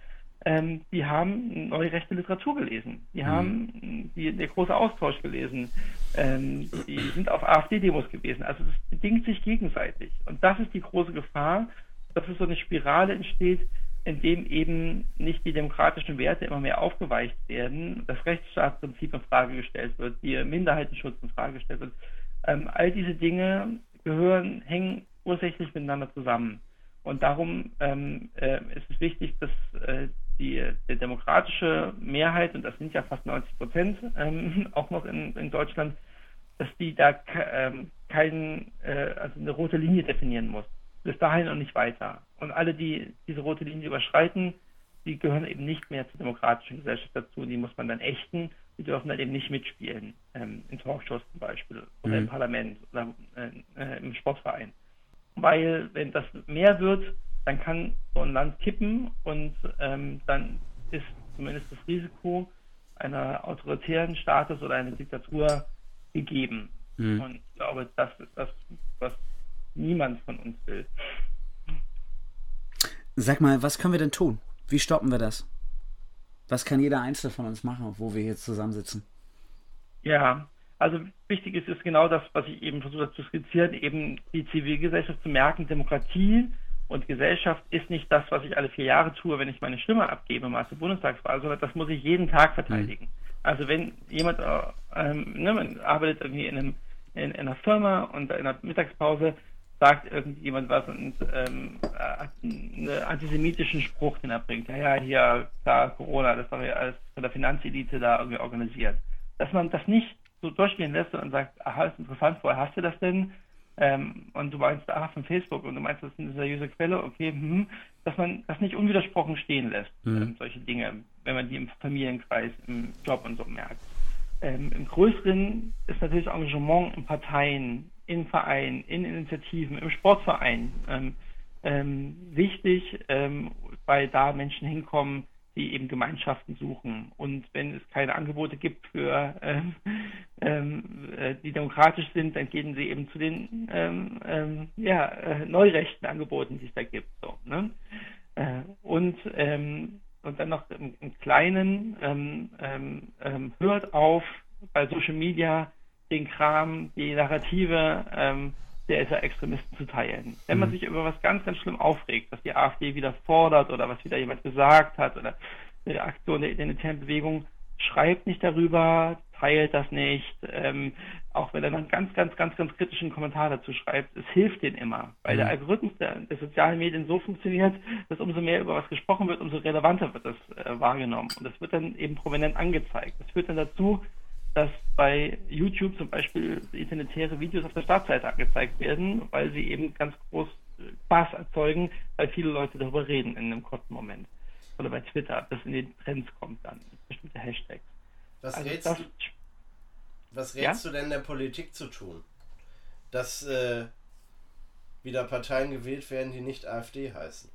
ähm, die haben neue rechte Literatur gelesen. Die mhm. haben die, der große Austausch gelesen. Ähm, die sind auf AfD-Demos gewesen. Also das bedingt sich gegenseitig. Und das ist die große Gefahr, dass es so eine Spirale entsteht, in dem eben nicht die demokratischen Werte immer mehr aufgeweicht werden, das Rechtsstaatsprinzip in Frage gestellt wird, die Minderheitenschutz in Frage gestellt wird. Ähm, all diese Dinge gehören, hängen ursächlich miteinander zusammen. Und darum ähm, äh, ist es wichtig, dass äh, die, die, demokratische Mehrheit, und das sind ja fast 90 Prozent ähm, auch noch in, in, Deutschland, dass die da ähm, kein, äh, also eine rote Linie definieren muss bis dahin und nicht weiter. Und alle, die diese rote Linie überschreiten, die gehören eben nicht mehr zur demokratischen Gesellschaft dazu. Die muss man dann ächten. Die dürfen dann eben nicht mitspielen, ähm, in Talkshows zum Beispiel oder mhm. im Parlament oder äh, im Sportverein. Weil wenn das mehr wird, dann kann so ein Land kippen und ähm, dann ist zumindest das Risiko einer autoritären Staates oder einer Diktatur gegeben. Mhm. Und ich glaube, das ist das, was niemand von uns will. Sag mal, was können wir denn tun? Wie stoppen wir das? Was kann jeder Einzelne von uns machen, wo wir hier zusammensitzen? Ja, also wichtig ist, ist genau das, was ich eben versucht habe zu skizzieren, eben die Zivilgesellschaft zu merken, Demokratie und Gesellschaft ist nicht das, was ich alle vier Jahre tue, wenn ich meine Stimme abgebe, mal zur Bundestagswahl, sondern das muss ich jeden Tag verteidigen. Mhm. Also wenn jemand äh, ähm, ne, arbeitet irgendwie in, einem, in, in einer Firma und in einer Mittagspause sagt irgendjemand was und ähm, hat einen antisemitischen Spruch, den er bringt. Ja, ja, hier, klar, Corona, das war ja alles von der Finanzelite da irgendwie organisiert. Dass man das nicht so durchgehen lässt und sagt, aha, ist interessant, woher hast du das denn? Ähm, und du meinst, aha, von Facebook und du meinst, das ist eine seriöse Quelle, okay, hm, dass man das nicht unwidersprochen stehen lässt, mhm. ähm, solche Dinge, wenn man die im Familienkreis, im Job und so merkt. Ähm, Im Größeren ist natürlich Engagement in Parteien, in Vereinen, in Initiativen, im Sportverein ähm, ähm, wichtig, ähm, weil da Menschen hinkommen, die eben Gemeinschaften suchen. Und wenn es keine Angebote gibt für ähm, ähm, äh, die demokratisch sind, dann gehen sie eben zu den ähm, ja, äh, neurechten Angeboten, die es da gibt. So, ne? äh, und und dann noch im, im Kleinen hört auf bei Social Media den Kram, die Narrative ähm, der Extremisten zu teilen. Wenn man Mhm. sich über was ganz, ganz schlimm aufregt, was die AfD wieder fordert oder was wieder jemand gesagt hat oder eine Aktion der identitären Bewegung, schreibt nicht darüber, teilt das nicht, ähm, auch wenn er dann ganz, ganz, ganz, ganz kritischen Kommentar dazu schreibt, es hilft denen immer, weil Mhm. der Algorithmus der, der sozialen Medien so funktioniert, dass umso mehr über was gesprochen wird, umso relevanter wird das äh, wahrgenommen und das wird dann eben prominent angezeigt. Das führt dann dazu, dass bei YouTube zum Beispiel identitäre Videos auf der Startseite angezeigt werden, weil sie eben ganz groß äh, Spaß erzeugen, weil viele Leute darüber reden in einem kurzen Moment. Oder bei Twitter, das in den Trends kommt dann, bestimmte Hashtags. Was Also rätst, das, du, was Ja? rätst du denn der Politik zu tun? Dass äh, wieder Parteien gewählt werden, die nicht AfD heißen.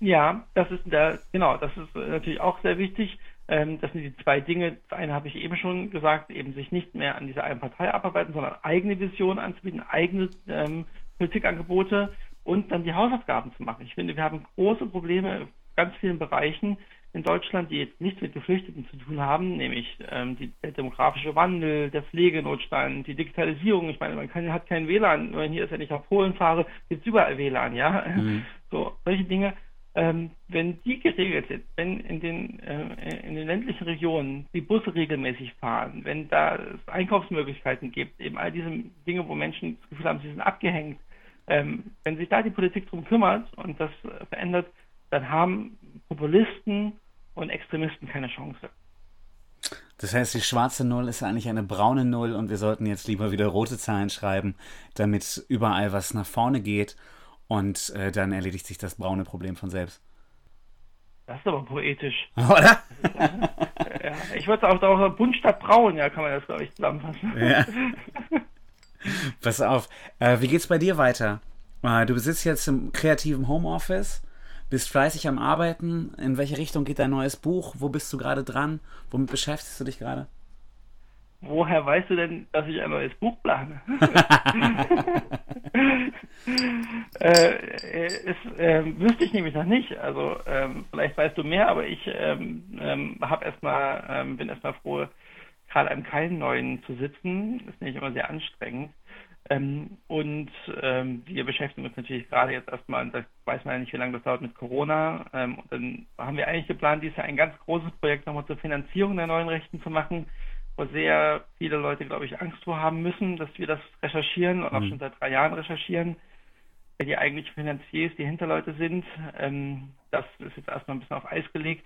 Ja, das ist der, genau, das ist natürlich auch sehr wichtig. Ähm, das sind die zwei Dinge. Das eine habe ich eben schon gesagt, eben sich nicht mehr an dieser einen Partei abarbeiten, sondern eigene Visionen anzubieten, eigene ähm, Politikangebote und dann die Hausaufgaben zu machen. Ich finde, wir haben große Probleme in ganz vielen Bereichen in Deutschland, die jetzt nichts mit Geflüchteten zu tun haben, nämlich ähm, die, der demografische Wandel, der Pflegenotstand, die Digitalisierung. Ich meine, man kann, hat kein WLAN, wenn hier ist, wenn ich nach Polen fahre, gibt es überall WLAN, ja. So, solche Dinge. Ähm, wenn die geregelt sind, wenn in den, äh, in den ländlichen Regionen die Busse regelmäßig fahren, wenn da Einkaufsmöglichkeiten gibt, eben all diese Dinge, wo Menschen das Gefühl haben, sie sind abgehängt, ähm, wenn sich da die Politik drum kümmert und das verändert, dann haben Populisten und Extremisten keine Chance. Das heißt, die schwarze Null ist eigentlich eine braune Null und wir sollten jetzt lieber wieder rote Zahlen schreiben, damit überall was nach vorne geht und äh, dann erledigt sich das braune Problem von selbst. Das ist aber poetisch. Oder? Ja, ich würde auch, auch bunt statt braun, ja, kann man das, glaube ich, zusammenfassen. Ja. Pass auf, äh, wie geht's bei dir weiter? Äh, du sitzt jetzt im kreativen Homeoffice, bist fleißig am Arbeiten. In welche Richtung geht dein neues Buch? Wo bist du gerade dran? Womit beschäftigst du dich gerade? Woher weißt du denn, dass ich ein neues Buch plane? äh, äh, es, äh, wüsste ich nämlich noch nicht. Also ähm, vielleicht weißt du mehr, aber ich ähm, ähm, hab erstmal, ähm, bin erstmal froh, gerade an keinen neuen zu sitzen. Das ist nämlich immer sehr anstrengend. Ähm, und ähm, wir beschäftigen uns natürlich gerade jetzt erstmal, das weiß man ja nicht, wie lange das dauert mit Corona. Ähm, und dann haben wir eigentlich geplant, dieses Jahr ein ganz großes Projekt nochmal zur Finanzierung der neuen Rechten zu machen, wo sehr viele Leute, glaube ich, Angst vor haben müssen, dass wir das recherchieren und auch schon seit drei Jahren recherchieren, wer die eigentlichen Finanziers, die Hinterleute sind. Ähm, das ist jetzt erstmal ein bisschen auf Eis gelegt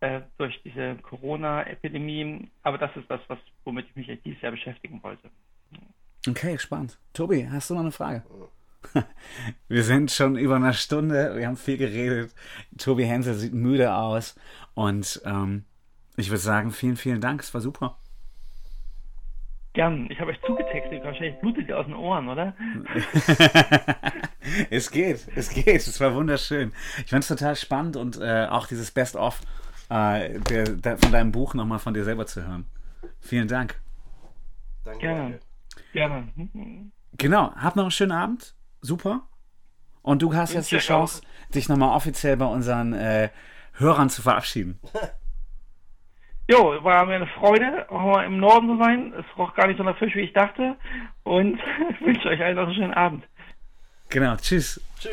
äh, durch diese Corona-Epidemie. Aber das ist das, was, womit ich mich echt dieses Jahr beschäftigen wollte. Okay, spannend. Tobi, hast du noch eine Frage? Wir sind schon über eine Stunde, wir haben viel geredet. Tobi Hensel sieht müde aus und ähm, ich würde sagen, vielen, vielen Dank, es war super. Gern. Ich habe euch zugetextet, wahrscheinlich blutet ihr aus den Ohren, oder? es geht, es geht, es war wunderschön. Ich fand es total spannend und äh, auch dieses Best-of äh, von deinem Buch nochmal von dir selber zu hören. Vielen Dank. Danke. Gerne. Gerne. Genau, hab noch einen schönen Abend. Super. Und du hast jetzt die Chance, dich nochmal offiziell bei unseren äh, Hörern zu verabschieden. Jo, war mir eine Freude, auch mal im Norden zu sein. Es roch gar nicht so nach Fisch, wie ich dachte. Und wünsche euch allen noch einen schönen Abend. Genau, tschüss. Tschüss.